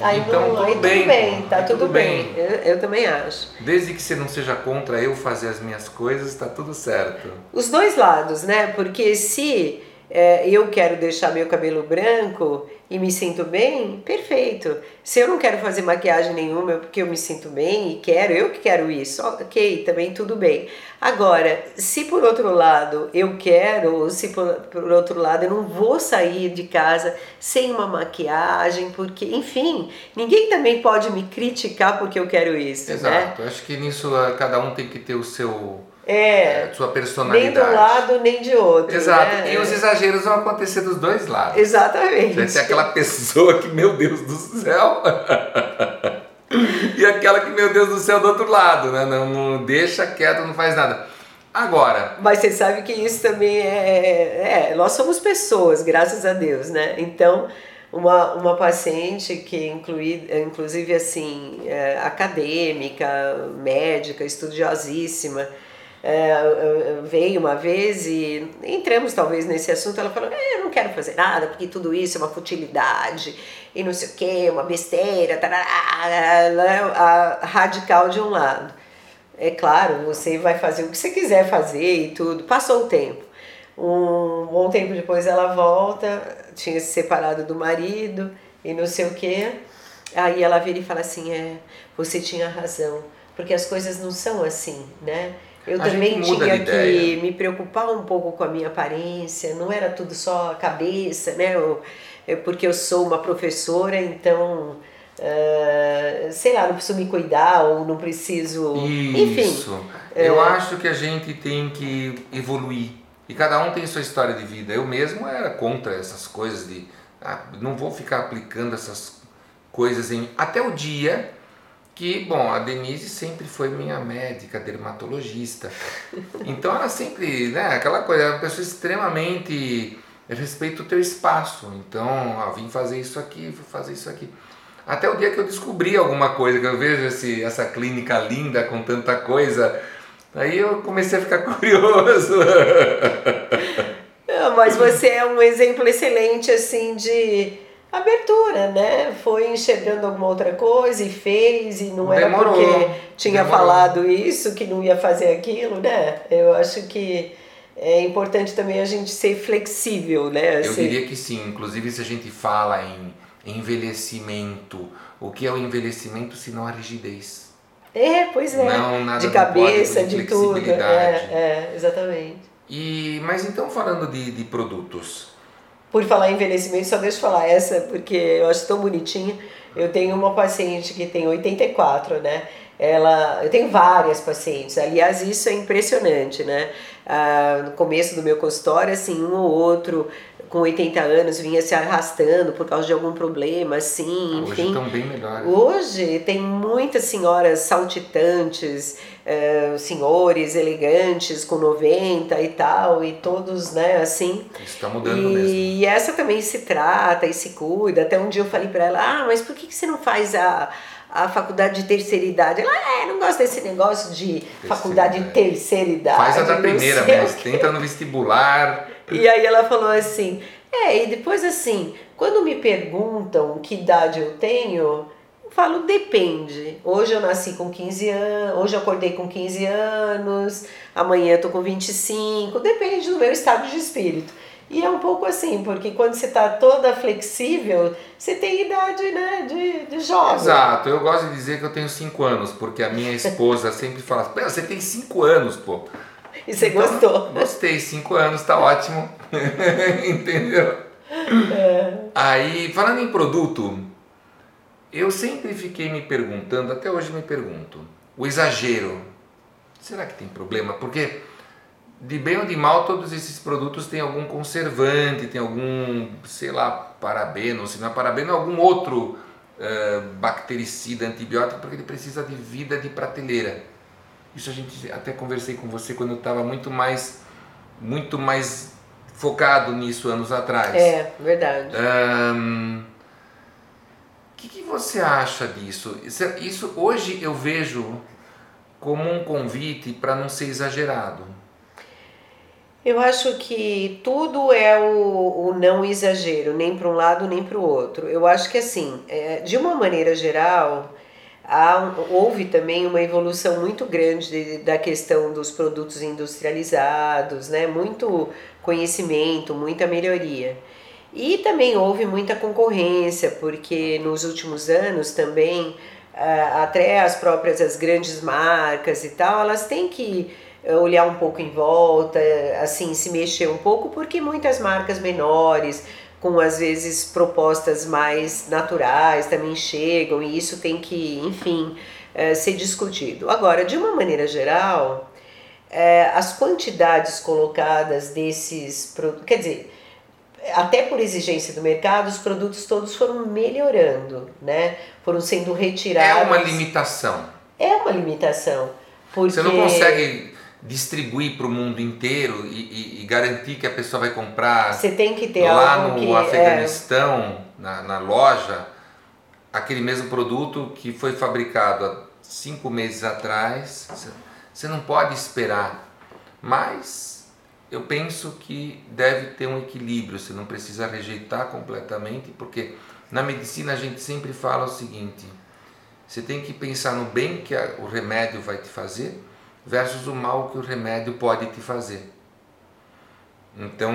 Aí, então, tudo, aí bem, tudo bem, tá tudo, tudo bem. bem. Eu, eu, também acho. Desde que você não seja contra eu fazer as minhas coisas, tá tudo certo. Os dois lados, né? Porque se é, eu quero deixar meu cabelo branco e me sinto bem, perfeito. Se eu não quero fazer maquiagem nenhuma porque eu me sinto bem e quero, eu que quero isso, ok, também tudo bem. Agora, se por outro lado eu quero, ou se por, por outro lado eu não vou sair de casa sem uma maquiagem, porque, enfim, ninguém também pode me criticar porque eu quero isso. Né? Exato, né? acho que nisso ah, cada um tem que ter o seu é, sua personalidade. Nem de um lado, nem de outro. Exato. Né? E os exageros vão acontecer dos dois lados. Exatamente. Vai ter aquela pessoa que, meu Deus do céu. *laughs* e aquela que, meu Deus do céu, do outro lado, né? Não, não deixa quieto, não faz nada. Agora. Mas você sabe que isso também é, é. Nós somos pessoas, graças a Deus, né? Então uma, uma paciente que inclui, inclusive assim é, acadêmica, médica, estudiosíssima, é, veio uma vez e entramos talvez nesse assunto, ela falou, é, eu não quero fazer nada, porque tudo isso é uma futilidade e não sei o que, uma besteira, tarará, a radical de um lado. É claro, você vai fazer o que você quiser fazer e tudo. Passou o tempo. Um bom tempo depois ela volta, tinha se separado do marido e não sei o que. Aí ela vira e fala assim, é, você tinha razão, porque as coisas não são assim, né? Eu a também tinha que me preocupar um pouco com a minha aparência, não era tudo só a cabeça, né? Eu, eu, porque eu sou uma professora, então, uh, sei lá, não preciso me cuidar ou não preciso. Isso. Enfim. Eu uh, acho que a gente tem que evoluir. E cada um tem sua história de vida. Eu mesmo era contra essas coisas de. Ah, não vou ficar aplicando essas coisas em. Até o dia que, bom, a Denise sempre foi minha médica, dermatologista. *laughs* Então ela sempre, né, aquela coisa, é uma pessoa extremamente respeita o teu espaço. Então, ó, vim fazer isso aqui, vou fazer isso aqui. Até o dia que eu descobri alguma coisa, que eu vejo esse, essa clínica linda com tanta coisa, aí eu comecei a ficar *laughs* curioso. Não, mas você é um exemplo excelente assim de abertura, né? Foi enxergando alguma outra coisa e fez, e não Demorou. era porque tinha Demorou. falado isso que não ia fazer aquilo, né? Eu acho que é importante também a gente ser flexível, né? Eu diria que sim, inclusive se a gente fala em envelhecimento, o que é o envelhecimento se não a rigidez? É, pois é. Não, nada de cabeça, de tudo. É, é, exatamente. E, mas então falando de, de produtos, por falar em envelhecimento, só deixa eu falar essa, porque eu acho tão bonitinha. Eu tenho uma paciente que tem 84, né? ela, eu tenho várias pacientes, aliás, isso é impressionante, né? Ah, no começo do meu consultório, assim, um ou outro com 80 anos vinha se arrastando por causa de algum problema, assim, enfim. Hoje estão bem melhores. Hoje tem muitas senhoras saltitantes, uh, senhores elegantes com 90 e tal, e todos, né, assim. Está mudando e, mesmo. E essa também se trata e se cuida. Até um dia eu falei para ela, ah, mas por que, que você não faz a a faculdade de terceira idade. Ela, é, não gosta desse negócio de terceira faculdade de terceira idade. Faz a da primeira mesmo, tenta no vestibular. E aí ela falou assim, é, e depois assim, quando me perguntam que idade eu tenho, eu falo, depende. Hoje eu nasci com 15 anos, hoje eu acordei com 15 anos, amanhã eu tô com 25, depende do meu estado de espírito. E é um pouco assim, porque quando você está toda flexível, você tem idade né, de, de jovem. Exato, eu gosto de dizer que eu tenho 5 anos, porque a minha esposa *laughs* sempre fala, você tem 5 anos, pô. E você então, gostou? Gostei, 5 anos, tá ótimo. *laughs* Entendeu? É. Aí, falando em produto, eu sempre fiquei me perguntando, até hoje me pergunto, o exagero, será que tem problema? Porque de bem ou de mal, todos esses produtos têm algum conservante, tem algum, sei lá, parabeno, se não é parabeno, algum outro uh, bactericida, antibiótico, porque ele precisa de vida de prateleira. Isso a gente até conversei com você quando eu estava muito mais, muito mais focado nisso anos atrás. É, verdade. O um, que, que você acha disso? Isso, isso hoje eu vejo como um convite para não ser exagerado. Eu acho que tudo é o, o não exagero, nem para um lado nem para o outro. Eu acho que assim, é, de uma maneira geral, há, houve também uma evolução muito grande de, da questão dos produtos industrializados, né? muito conhecimento, muita melhoria. E também houve muita concorrência, porque nos últimos anos também, até as próprias as grandes marcas e tal, elas têm que olhar um pouco em volta, assim, se mexer um pouco, porque muitas marcas menores, com às vezes propostas mais naturais, também chegam e isso tem que, enfim, eh, ser discutido. Agora, de uma maneira geral, eh, as quantidades colocadas desses produtos, quer dizer, até por exigência do mercado, os produtos todos foram melhorando, né? Foram sendo retirados. É uma limitação. É uma limitação. Porque... Você não consegue distribuir para o mundo inteiro e, e, e, garantir que a pessoa vai comprar Você tem que ter lá no que, é Afeganistão, é... na, na loja, aquele mesmo produto que foi fabricado há cinco meses atrás. Você não pode esperar, mas eu penso que deve ter um equilíbrio, você não precisa rejeitar completamente, porque na medicina a gente sempre fala o seguinte: você tem que pensar no bem que a, o remédio vai te fazer versus o mal que o remédio pode te fazer. Então,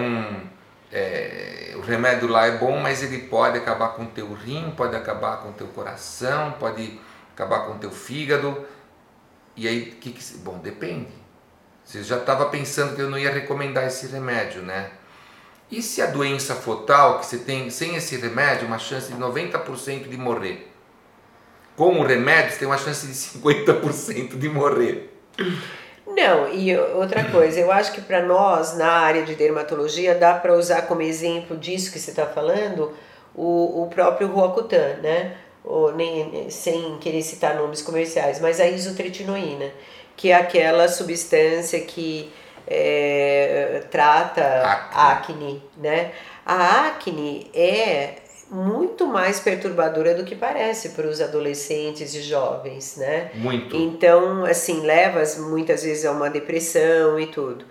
é, o remédio lá é bom, mas ele pode acabar com o teu rim, pode acabar com o teu coração, pode acabar com o teu fígado. E aí, que, que bom, depende. Você já estava pensando que eu não ia recomendar esse remédio, né? E se a doença for tal que você tem, sem esse remédio, uma chance de 90% de morrer? Com o remédio, você tem uma chance de 50% de morrer. Não, e outra coisa, eu acho que para nós, na área de dermatologia, dá para usar como exemplo disso que você está falando o, o próprio Roacutan, né? Ou, nem, sem querer citar nomes comerciais, mas a isotretinoína, que é aquela substância que é, trata acne. acne, né? A acne é muito mais perturbadora do que parece para os adolescentes e jovens, né? Muito. Então, assim, leva muitas vezes a uma depressão e tudo.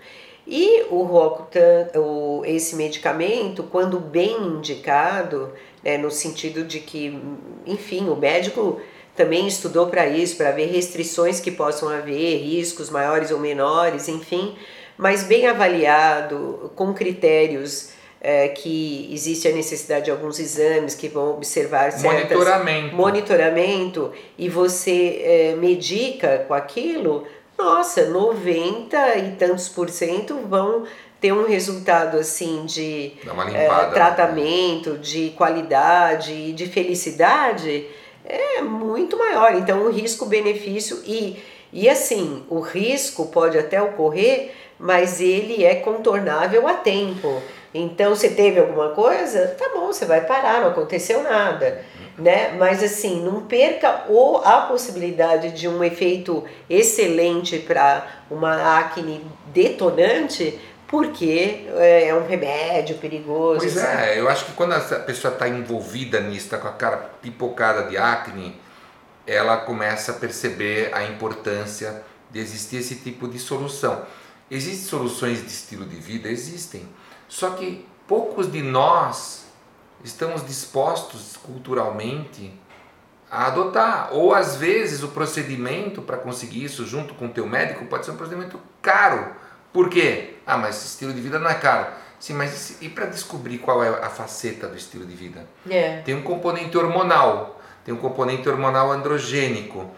E o Roacutan, o, esse medicamento, quando bem indicado, né, no sentido de que, enfim, o médico também estudou para isso, para ver restrições que possam haver, riscos maiores ou menores, enfim, mas bem avaliado, com critérios é, que existe a necessidade de alguns exames que vão observar certas... Monitoramento. Monitoramento, e você é, medica com aquilo, nossa, 90 e tantos por cento vão ter um resultado assim de é, tratamento, de qualidade e de felicidade é muito maior. Então, o risco-benefício e, e assim, o risco pode até ocorrer, mas ele é contornável a tempo. Então, você teve alguma coisa? Tá bom, você vai parar, não aconteceu nada. Né? Mas assim, não perca ou a possibilidade de um efeito excelente para uma acne detonante, porque é, é um remédio perigoso. Pois sabe? é, eu acho que quando a pessoa está envolvida nisso, está com a cara pipocada de acne, ela começa a perceber a importância de existir esse tipo de solução. Existem soluções de estilo de vida? Existem. Só que poucos de nós estamos dispostos culturalmente a adotar. Ou às vezes o procedimento para conseguir isso junto com o teu médico pode ser um procedimento caro. Por quê? Ah, mas esse estilo de vida não é caro. Sim, mas e para descobrir qual é a faceta do estilo de vida? É. Tem um componente hormonal, tem um componente hormonal androgênico.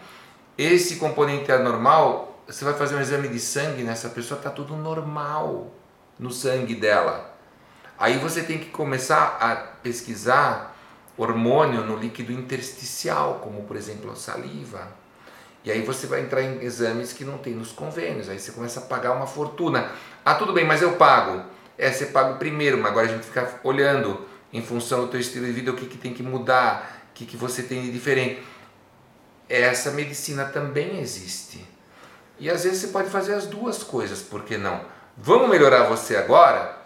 Esse componente anormal, você vai fazer um exame de sangue nessa pessoa, está tudo normal no sangue dela. Aí você tem que começar a pesquisar hormônio no líquido intersticial, como por exemplo a saliva. E aí você vai entrar em exames que não tem nos convênios, aí você começa a pagar uma fortuna. Ah, tudo bem, mas eu pago. É, você paga o primeiro, mas agora a gente fica olhando em função do teu estilo de vida o que, que tem que mudar, o que, que você tem de diferente. Essa medicina também existe. E às vezes você pode fazer as duas coisas, por que não? Vamos melhorar você agora?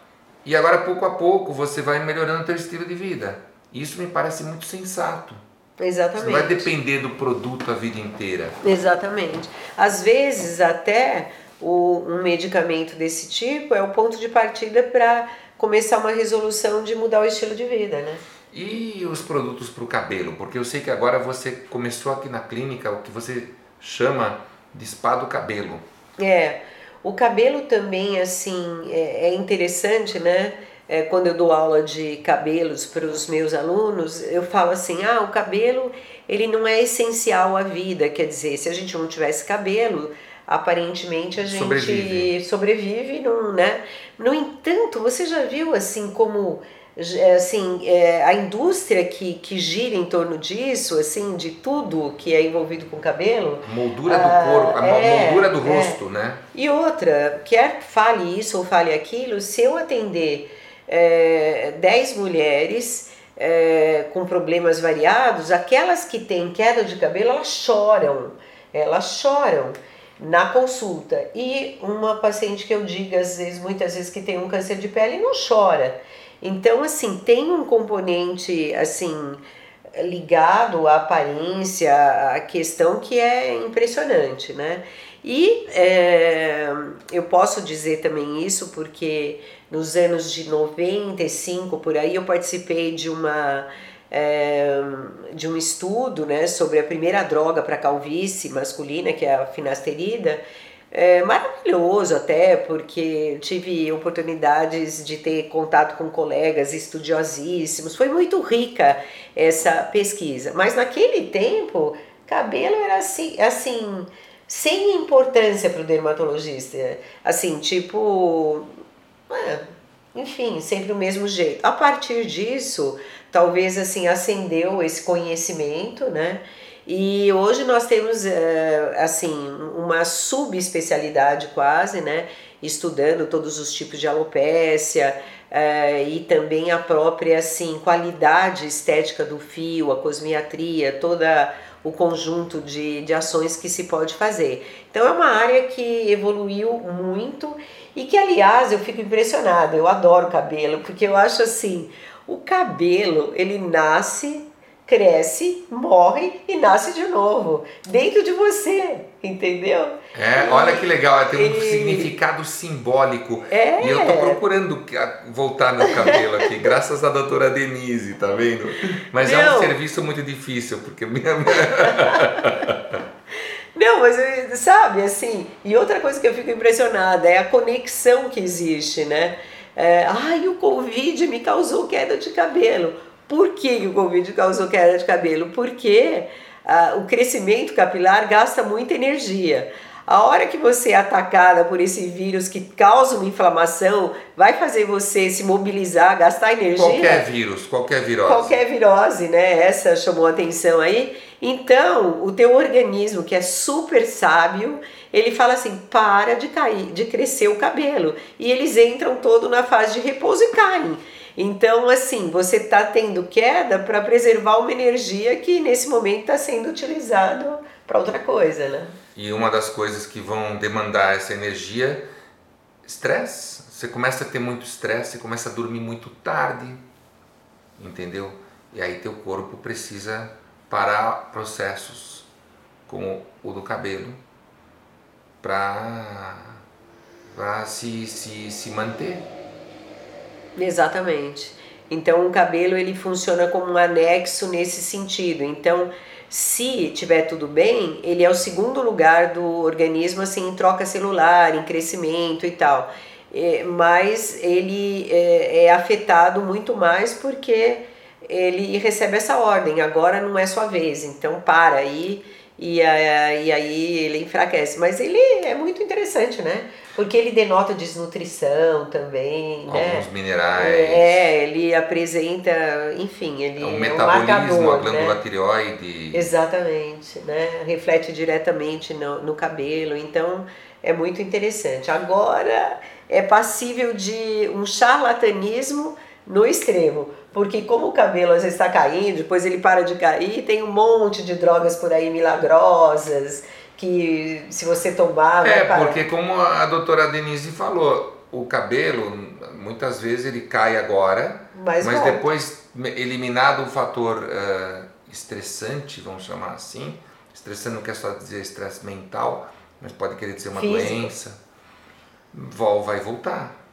E agora, pouco a pouco, você vai melhorando o teu estilo de vida. Isso me parece muito sensato. Exatamente. Você não vai depender do produto a vida inteira. Exatamente. Às vezes, até o, um medicamento desse tipo é o ponto de partida para começar uma resolução de mudar o estilo de vida, né? E os produtos para o cabelo? Porque eu sei que agora você começou aqui na clínica o que você chama de spa do cabelo. É. O cabelo também, assim, é, é interessante, né? É, quando eu dou aula de cabelos para os meus alunos, eu falo assim: ah, o cabelo ele não é essencial à vida. Quer dizer, se a gente não tivesse cabelo, aparentemente a gente sobrevive, sobrevive não, né? No entanto, você já viu assim como assim, é, a indústria que, que gira em torno disso, assim, de tudo que é envolvido com cabelo. Moldura do ah, corpo, a é, moldura do é. rosto, né? E outra, quer fale isso ou fale aquilo, se eu atender é, 10 mulheres é, com problemas variados, aquelas que têm queda de cabelo, elas choram, elas choram na consulta. E uma paciente que eu digo, às vezes, muitas vezes, que tem um câncer de pele, não chora então, assim, tem um componente, assim, ligado à aparência, à questão que é impressionante, né? E é, eu posso dizer também isso porque nos anos de 95 por aí eu participei de uma é, de um estudo né, sobre a primeira droga para calvície masculina, que é a finasterida, é maravilhoso até, porque tive oportunidades de ter contato com colegas estudiosíssimos. Foi muito rica essa pesquisa. Mas naquele tempo, cabelo era assim, assim sem importância para o dermatologista. Assim, tipo. É, enfim, sempre o mesmo jeito. A partir disso, talvez assim acendeu esse conhecimento, né? E hoje nós temos eh, assim uma subespecialidade quase, né? Estudando todos os tipos de alopécia eh, e também a própria assim qualidade estética do fio, a cosmiatria, toda o conjunto de, de ações que se pode fazer. Então é uma área que evoluiu muito e que aliás eu fico impressionada. Eu adoro cabelo porque eu acho assim o cabelo ele nasce cresce, morre e nasce de novo dentro de você, entendeu? É, olha que legal, tem um e... significado simbólico. É. E eu tô procurando voltar no cabelo aqui, graças à doutora Denise, tá vendo? Mas Não. é um serviço muito difícil, porque minha. *laughs* Não, mas sabe, assim, e outra coisa que eu fico impressionada é a conexão que existe, né? É, Ai, o Covid me causou queda de cabelo por que o Covid causou queda de cabelo? Porque ah, o crescimento capilar gasta muita energia. A hora que você é atacada por esse vírus que causa uma inflamação, vai fazer você se mobilizar, gastar energia. Qualquer vírus, qualquer virose. Qualquer virose, né? Essa chamou a atenção aí. Então, o teu organismo, que é super sábio, ele fala assim: para de cair, de crescer o cabelo. E eles entram todo na fase de repouso e caem. Então, assim, você está tendo queda para preservar uma energia que nesse momento está sendo utilizado para outra coisa, né? E uma das coisas que vão demandar essa energia, estresse. Você começa a ter muito estresse, você começa a dormir muito tarde, entendeu? E aí teu corpo precisa parar processos como o do cabelo para se, se, se manter. Exatamente. Então o cabelo ele funciona como um anexo nesse sentido. Então, se tiver tudo bem, ele é o segundo lugar do organismo assim em troca celular, em crescimento e tal. É, mas ele é, é afetado muito mais porque ele recebe essa ordem, agora não é sua vez, então para aí e, e aí ele enfraquece. Mas ele é muito interessante, né? Porque ele denota desnutrição também, né? Alguns né? minerais. É, ele apresenta, enfim, ele é um é metabolismo, um marcador, a glândula né? tireoide. Exatamente, né? Reflete diretamente no, no cabelo, então é muito interessante. Agora é passível de um charlatanismo no extremo, porque como o cabelo às vezes está caindo, depois ele para de cair, tem um monte de drogas por aí milagrosas que se você tomar é porque como a doutora Denise falou, o cabelo muitas vezes ele cai agora, mas, mas depois eliminado o fator uh, estressante, vamos chamar assim, estressante não quer só dizer estresse mental, mas pode querer dizer uma Físico. doença, vai voltar.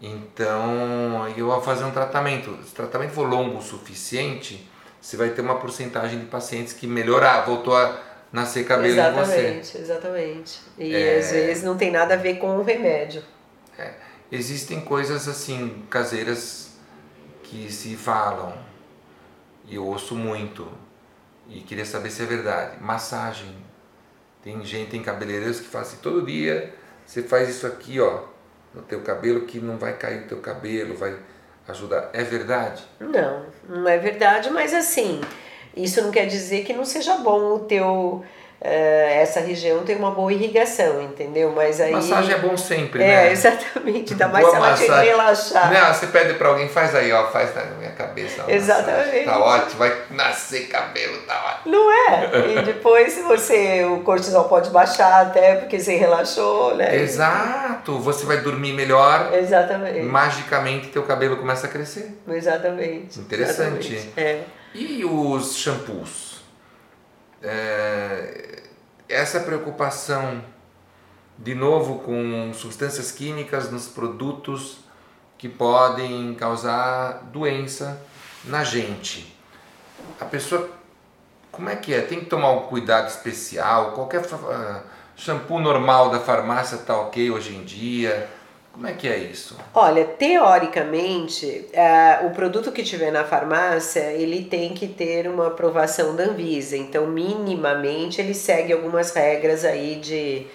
Então, eu vou fazer um tratamento. Se o tratamento for longo o suficiente, você vai ter uma porcentagem de pacientes que melhorar, voltou a nascer cabelo exatamente, em você. Exatamente, exatamente. E é... às vezes não tem nada a ver com o remédio. É. Existem coisas assim, caseiras, que se falam, e eu ouço muito, e queria saber se é verdade. Massagem. Tem gente, tem cabeleireiros que fazem assim, todo dia, você faz isso aqui, ó no teu cabelo que não vai cair o teu cabelo, vai ajudar. É verdade? Não, não é verdade, mas assim, isso não quer dizer que não seja bom o teu Uh, essa região tem uma boa irrigação, entendeu? Mas aí. Massagem é bom sempre, é, né? É, *laughs* exatamente. Ainda mais se ela te relaxar. Não, você pede pra alguém, faz aí, ó, faz na minha cabeça. Exatamente. Massagem. Tá ótimo, vai nascer cabelo, tá ótimo. Não é? E depois você, o cortisol pode baixar até porque você relaxou, né? Exato, você vai dormir melhor. Exatamente. Magicamente teu cabelo começa a crescer. Exatamente. Interessante. Exatamente. É. E os shampoos? é, essa preocupação, de novo, com substâncias químicas nos produtos que podem causar doença na gente. A pessoa, como é que é? Tem que tomar um cuidado especial? Qualquer uh, shampoo normal da farmácia está ok hoje em dia? Como é que é isso? Olha, teoricamente, uh, o produto que tiver na farmácia, ele tem que ter uma aprovação da Anvisa. Então, minimamente, ele segue algumas regras aí de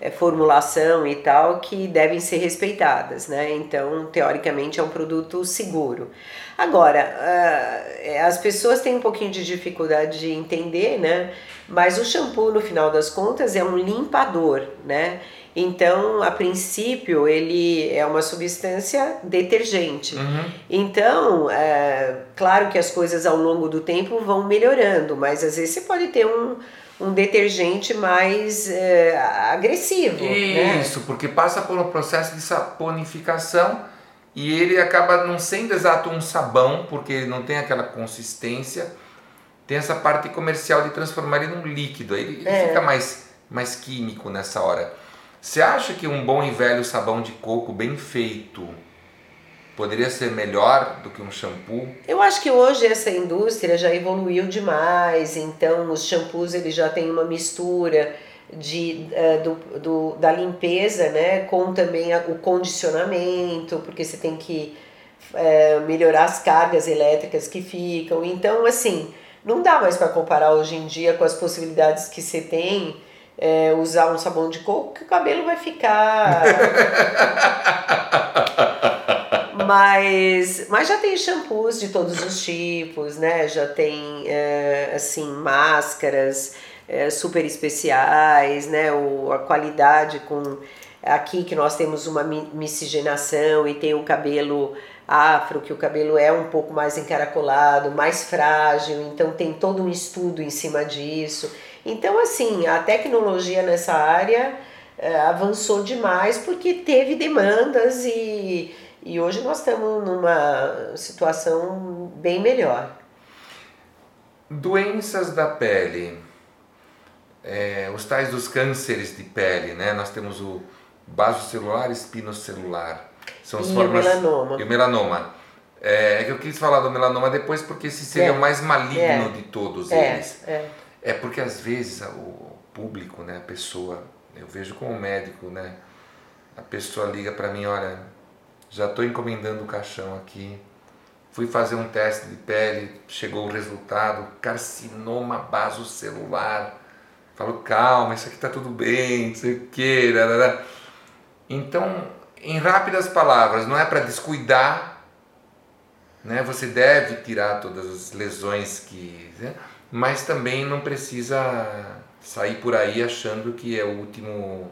é, formulação e tal que devem ser respeitadas, né? Então, teoricamente, é um produto seguro. Agora, uh, as pessoas têm um pouquinho de dificuldade de entender, né? Mas o shampoo, no final das contas, é um limpador, né? Então, a princípio, ele é uma substância detergente. Uhum. Então, é, claro que as coisas ao longo do tempo vão melhorando, mas às vezes você pode ter um, um detergente mais é, agressivo. Né? Isso, né? porque passa por um processo de saponificação e ele acaba não sendo exato um sabão, porque ele não tem aquela consistência. Tem essa parte comercial de transformar ele num líquido, aí ele é. fica mais, mais químico nessa hora. Você acha que um bom e velho sabão de coco bem feito poderia ser melhor do que um shampoo? Eu acho que hoje essa indústria já evoluiu demais, então os shampoos eles já têm uma mistura de, uh, do, do, da limpeza, né, com também a, o condicionamento, porque você tem que uh, melhorar as cargas elétricas que ficam. Então, assim, não dá mais para comparar hoje em dia com as possibilidades que você tem é, usar um sabão de coco, que o cabelo vai ficar *laughs* Mas, mas já tem shampoos de todos os tipos, né? Já tem, é, assim, máscaras é, super especiais, né? O, a qualidade com... Aqui que nós temos uma miscigenação e tem o cabelo afro, que o cabelo é um pouco mais encaracolado, mais frágil, então tem todo um estudo em cima disso. Então, assim, a tecnologia nessa área é, avançou demais porque teve demandas e, e hoje nós estamos numa situação bem melhor. Doenças da pele, é, os tais dos cânceres de pele, né? Nós temos o basocelular, espinocelular, são as e formas o melanoma. E o melanoma. É, é, que eu quis falar do melanoma depois porque esse seria é. o mais maligno é. de todos é, eles. É. é porque às vezes o público, né, a pessoa, eu vejo como médico, né, a pessoa liga para mim, olha, já estou encomendando o caixão aqui, fui fazer um teste de pele, chegou o resultado, carcinoma basocelular. Falo, calma, isso aqui está tudo bem, não sei o que. Então, em rápidas palavras, não é para descuidar, né? Você deve tirar todas as lesões que, né? Mas também não precisa sair por aí achando que é o último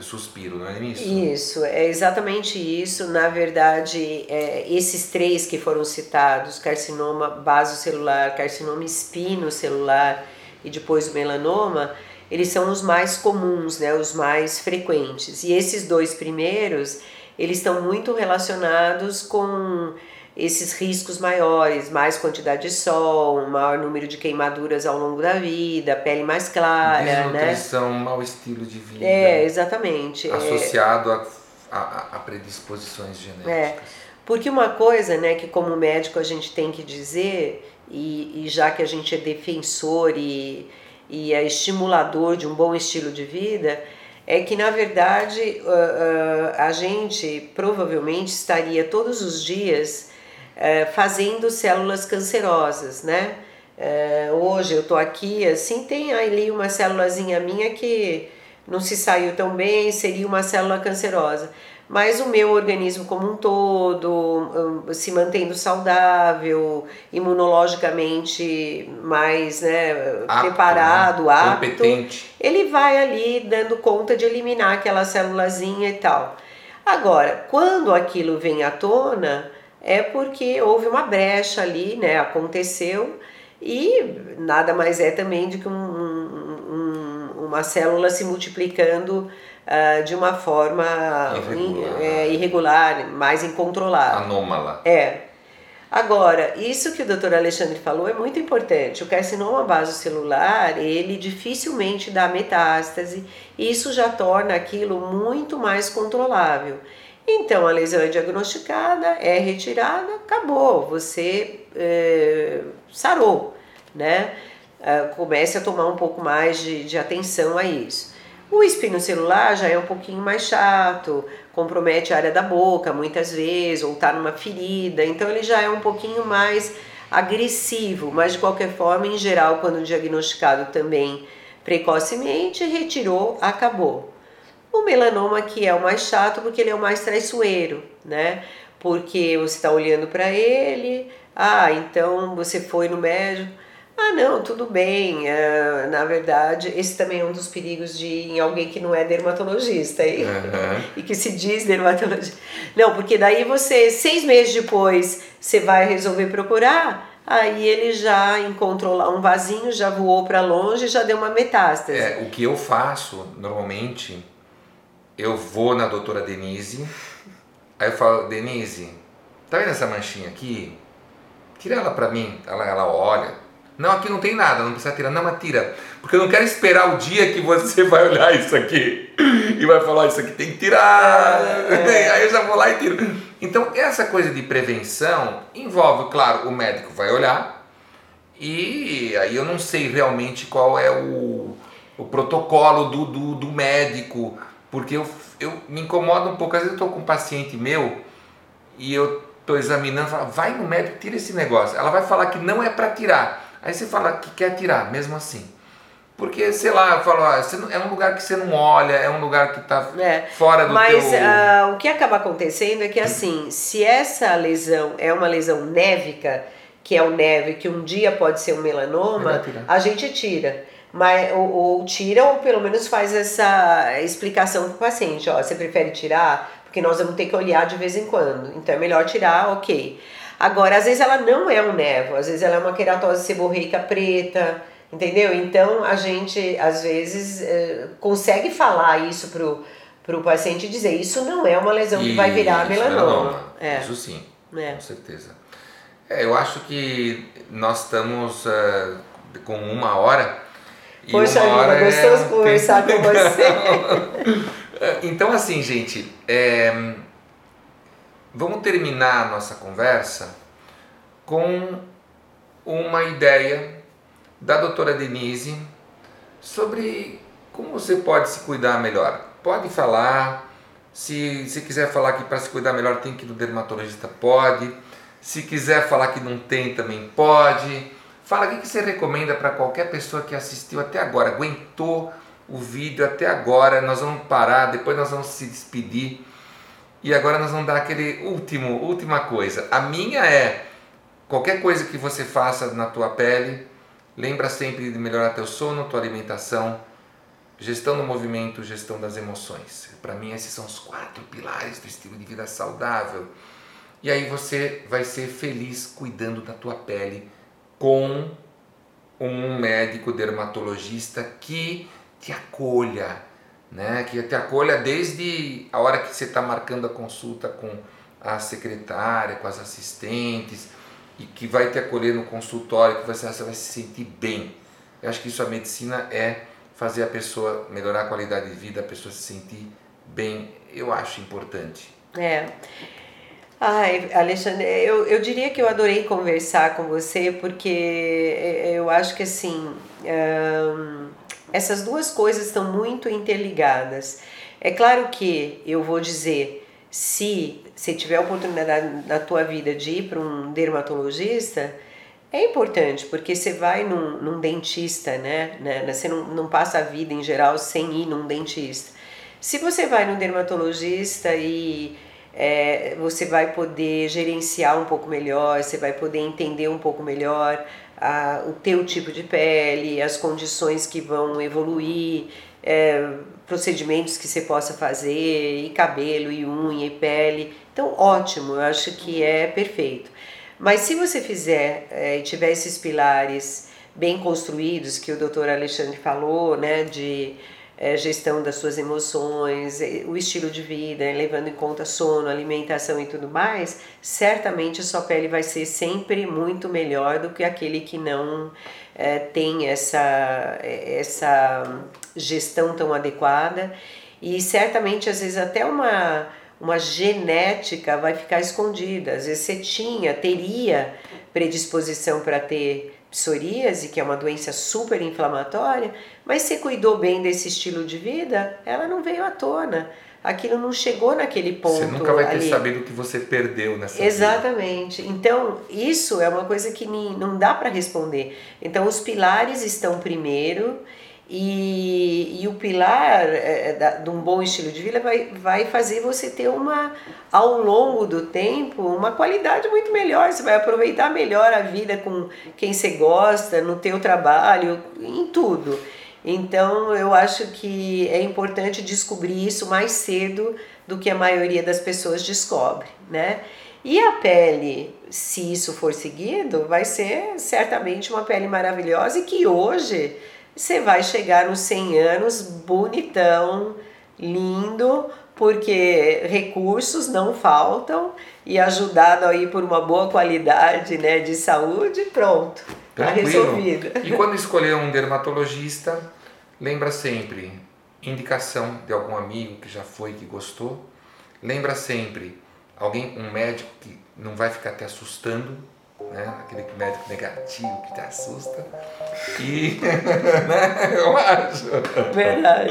suspiro, não é isso? Isso, é exatamente isso. Na verdade, é, esses três que foram citados, carcinoma basocelular, carcinoma espinocelular e depois o melanoma, eles são os mais comuns, né, os mais frequentes. E esses dois primeiros, eles estão muito relacionados com esses riscos maiores, mais quantidade de sol, um maior número de queimaduras ao longo da vida, pele mais clara, Desnutrição, né? mau estilo de vida. É, exatamente. Associado é... a, a, a, predisposições genéticas. É, porque uma coisa, né, que como médico a gente tem que dizer, e, e já que a gente é defensor e e é estimulador de um bom estilo de vida, é que na verdade a gente provavelmente estaria todos os dias uh, fazendo células cancerosas, né? hoje eu tô aqui, assim, tem ali uma célulazinha minha que não se saiu tão bem, seria uma célula cancerosa mas o meu organismo como um todo, hum, se mantendo saudável, imunologicamente mais né, apto, preparado, né? apto, competente. ele vai ali dando conta de eliminar aquela célulazinha e tal. Agora, quando aquilo vem à tona, é porque houve uma brecha ali, né, aconteceu, e nada mais é também do que um, um, uma célula se multiplicando uh, de uma forma irregular. In, é, irregular, mais incontrolável. Anômala. É. Agora, isso que o doutor Alexandre falou é muito importante. O carcinoma basocelular, ele dificilmente dá metástase, e isso já torna aquilo muito mais controlável. Então, a lesão é diagnosticada, é retirada, acabou, você é, sarou, né? Uh, comece a tomar um pouco mais de, de atenção a isso. O espino celular já é um pouquinho mais chato, compromete a área da boca muitas vezes, ou está numa ferida, então ele já é um pouquinho mais agressivo, mas de qualquer forma, em geral, quando diagnosticado também precocemente, retirou, acabou. O melanoma que é o mais chato porque ele é o mais traiçoeiro, né? Porque você está olhando para ele, ah, então você foi no médico, ah, não, tudo bem. Uh, na verdade, esse também é um dos perigos de em alguém que não é dermatologista e, uhum. *laughs* e que se diz dermatologista. Não, porque daí você, seis meses depois, você vai resolver procurar, aí ele já encontrou lá um vasinho, já voou para longe, já deu uma metástase. É, o que eu faço normalmente, eu vou na doutora Denise, aí eu falo, Denise, tá vendo essa manchinha aqui? Tira ela para mim. Ela, ela olha não, aqui não tem nada, não precisa tirar. Não, mas tira. Porque eu não quero esperar o dia que você vai olhar isso aqui e vai falar: Isso aqui tem que tirar. É. *laughs* Aí eu já vou lá e tiro. Então, essa coisa de prevenção envolve, claro, o médico vai olhar e aí eu não sei realmente qual é o, o protocolo do, do, do médico, porque eu, eu me incomodo um pouco. Às vezes eu estou com um paciente meu e eu estou examinando, falo, vai no médico, tira esse negócio. Ela vai falar que não é para tirar. Aí você fala que quer tirar, mesmo assim. Porque, sei lá, eu falo, ah, é um lugar que você não olha, é um lugar que está é, fora do mas, teu... Mas uh, o que acaba acontecendo é que, assim, se essa lesão é uma lesão névica, que é o neve, que um dia pode ser um melanoma, a gente tira. Mas, ou, ou, tira, ou pelo menos faz essa explicação para o paciente. Ó, você prefere tirar? Porque nós vamos ter que olhar de vez em quando. Então é melhor tirar, ok. Agora, às vezes ela não é um nevo, às vezes ela é uma queratose seborreica preta, Entendeu? Então a gente às vezes é, consegue falar isso pro, pro paciente e dizer isso não é uma lesão que vai virar melanoma. É. Isso sim, é. com certeza. É, eu acho que nós estamos uh, com uma hora. Poxa, hora é gostoso é conversar com você. *laughs* então assim, gente, é, vamos terminar a nossa conversa com uma ideia da doutora Denise sobre como você pode se cuidar melhor. Pode falar, se, se quiser falar que para se cuidar melhor tem que ir no dermatologista, pode. Se quiser falar que não tem, também pode. Fala o que você recomenda para qualquer pessoa que assistiu até agora, aguentou o vídeo até agora. Nós vamos parar, depois nós vamos se despedir. E agora nós vamos dar aquele último, última coisa. A minha é qualquer coisa que você faça na tua pele, Lembra sempre de melhorar teu sono, tua alimentação, gestão do movimento, gestão das emoções. Para mim esses são os quatro pilares do estilo de vida saudável. E aí você vai ser feliz cuidando da tua pele com um médico dermatologista que te acolha, né? Que te acolha desde a hora que você está marcando a consulta com a secretária, com as assistentes, e que vai te acolher no consultório, que você, você vai se sentir bem. Eu acho que isso a medicina é fazer a pessoa melhorar a qualidade de vida, a pessoa se sentir bem. Eu acho importante. É. Ai, Alexandre, eu, eu diria que eu adorei conversar com você, porque eu acho que assim, essas duas coisas estão muito interligadas. É claro que eu vou dizer se você tiver a oportunidade na tua vida de ir para um dermatologista, é importante, porque você vai num, num dentista, né? né? Você não, não passa a vida em geral sem ir num dentista. Se você vai num dermatologista e é, você vai poder gerenciar um pouco melhor, você vai poder entender um pouco melhor a, o teu tipo de pele, as condições que vão evoluir, é, procedimentos que você possa fazer, e cabelo, e unha, e pele. Então, ótimo, eu acho que é perfeito. Mas se você fizer é, e tiver esses pilares bem construídos, que o doutor Alexandre falou, né, de é, gestão das suas emoções, o estilo de vida, levando em conta sono, alimentação e tudo mais, certamente a sua pele vai ser sempre muito melhor do que aquele que não é, tem essa, essa gestão tão adequada e certamente às vezes até uma uma genética vai ficar escondida. Às vezes você tinha, teria predisposição para ter psoríase, que é uma doença super inflamatória, mas você cuidou bem desse estilo de vida, ela não veio à tona. Aquilo não chegou naquele ponto. Você nunca vai ter ali. sabido o que você perdeu nessa Exatamente. Vida. Então, isso é uma coisa que não dá para responder. Então, os pilares estão primeiro e, e o pilar é, é, da, de um bom estilo de vida vai, vai fazer você ter uma, ao longo do tempo, uma qualidade muito melhor. Você vai aproveitar melhor a vida com quem você gosta, no teu trabalho, em tudo. Então eu acho que é importante descobrir isso mais cedo do que a maioria das pessoas descobre, né? E a pele, se isso for seguido, vai ser certamente uma pele maravilhosa e que hoje você vai chegar nos 100 anos bonitão, lindo, porque recursos não faltam e ajudado aí por uma boa qualidade né, de saúde, pronto, está resolvido. E quando escolher um dermatologista, lembra sempre indicação de algum amigo que já foi, que gostou. Lembra sempre alguém, um médico que não vai ficar te assustando, né? Aquele médico negativo que te assusta. E, *laughs* né? Eu acho. Verdade.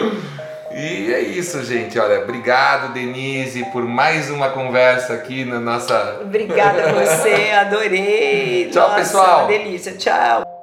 E é isso, gente. Olha, obrigado, Denise, por mais uma conversa aqui na nossa. Obrigada a você, adorei. Tchau, Nossa, pessoal. Uma delícia. Tchau.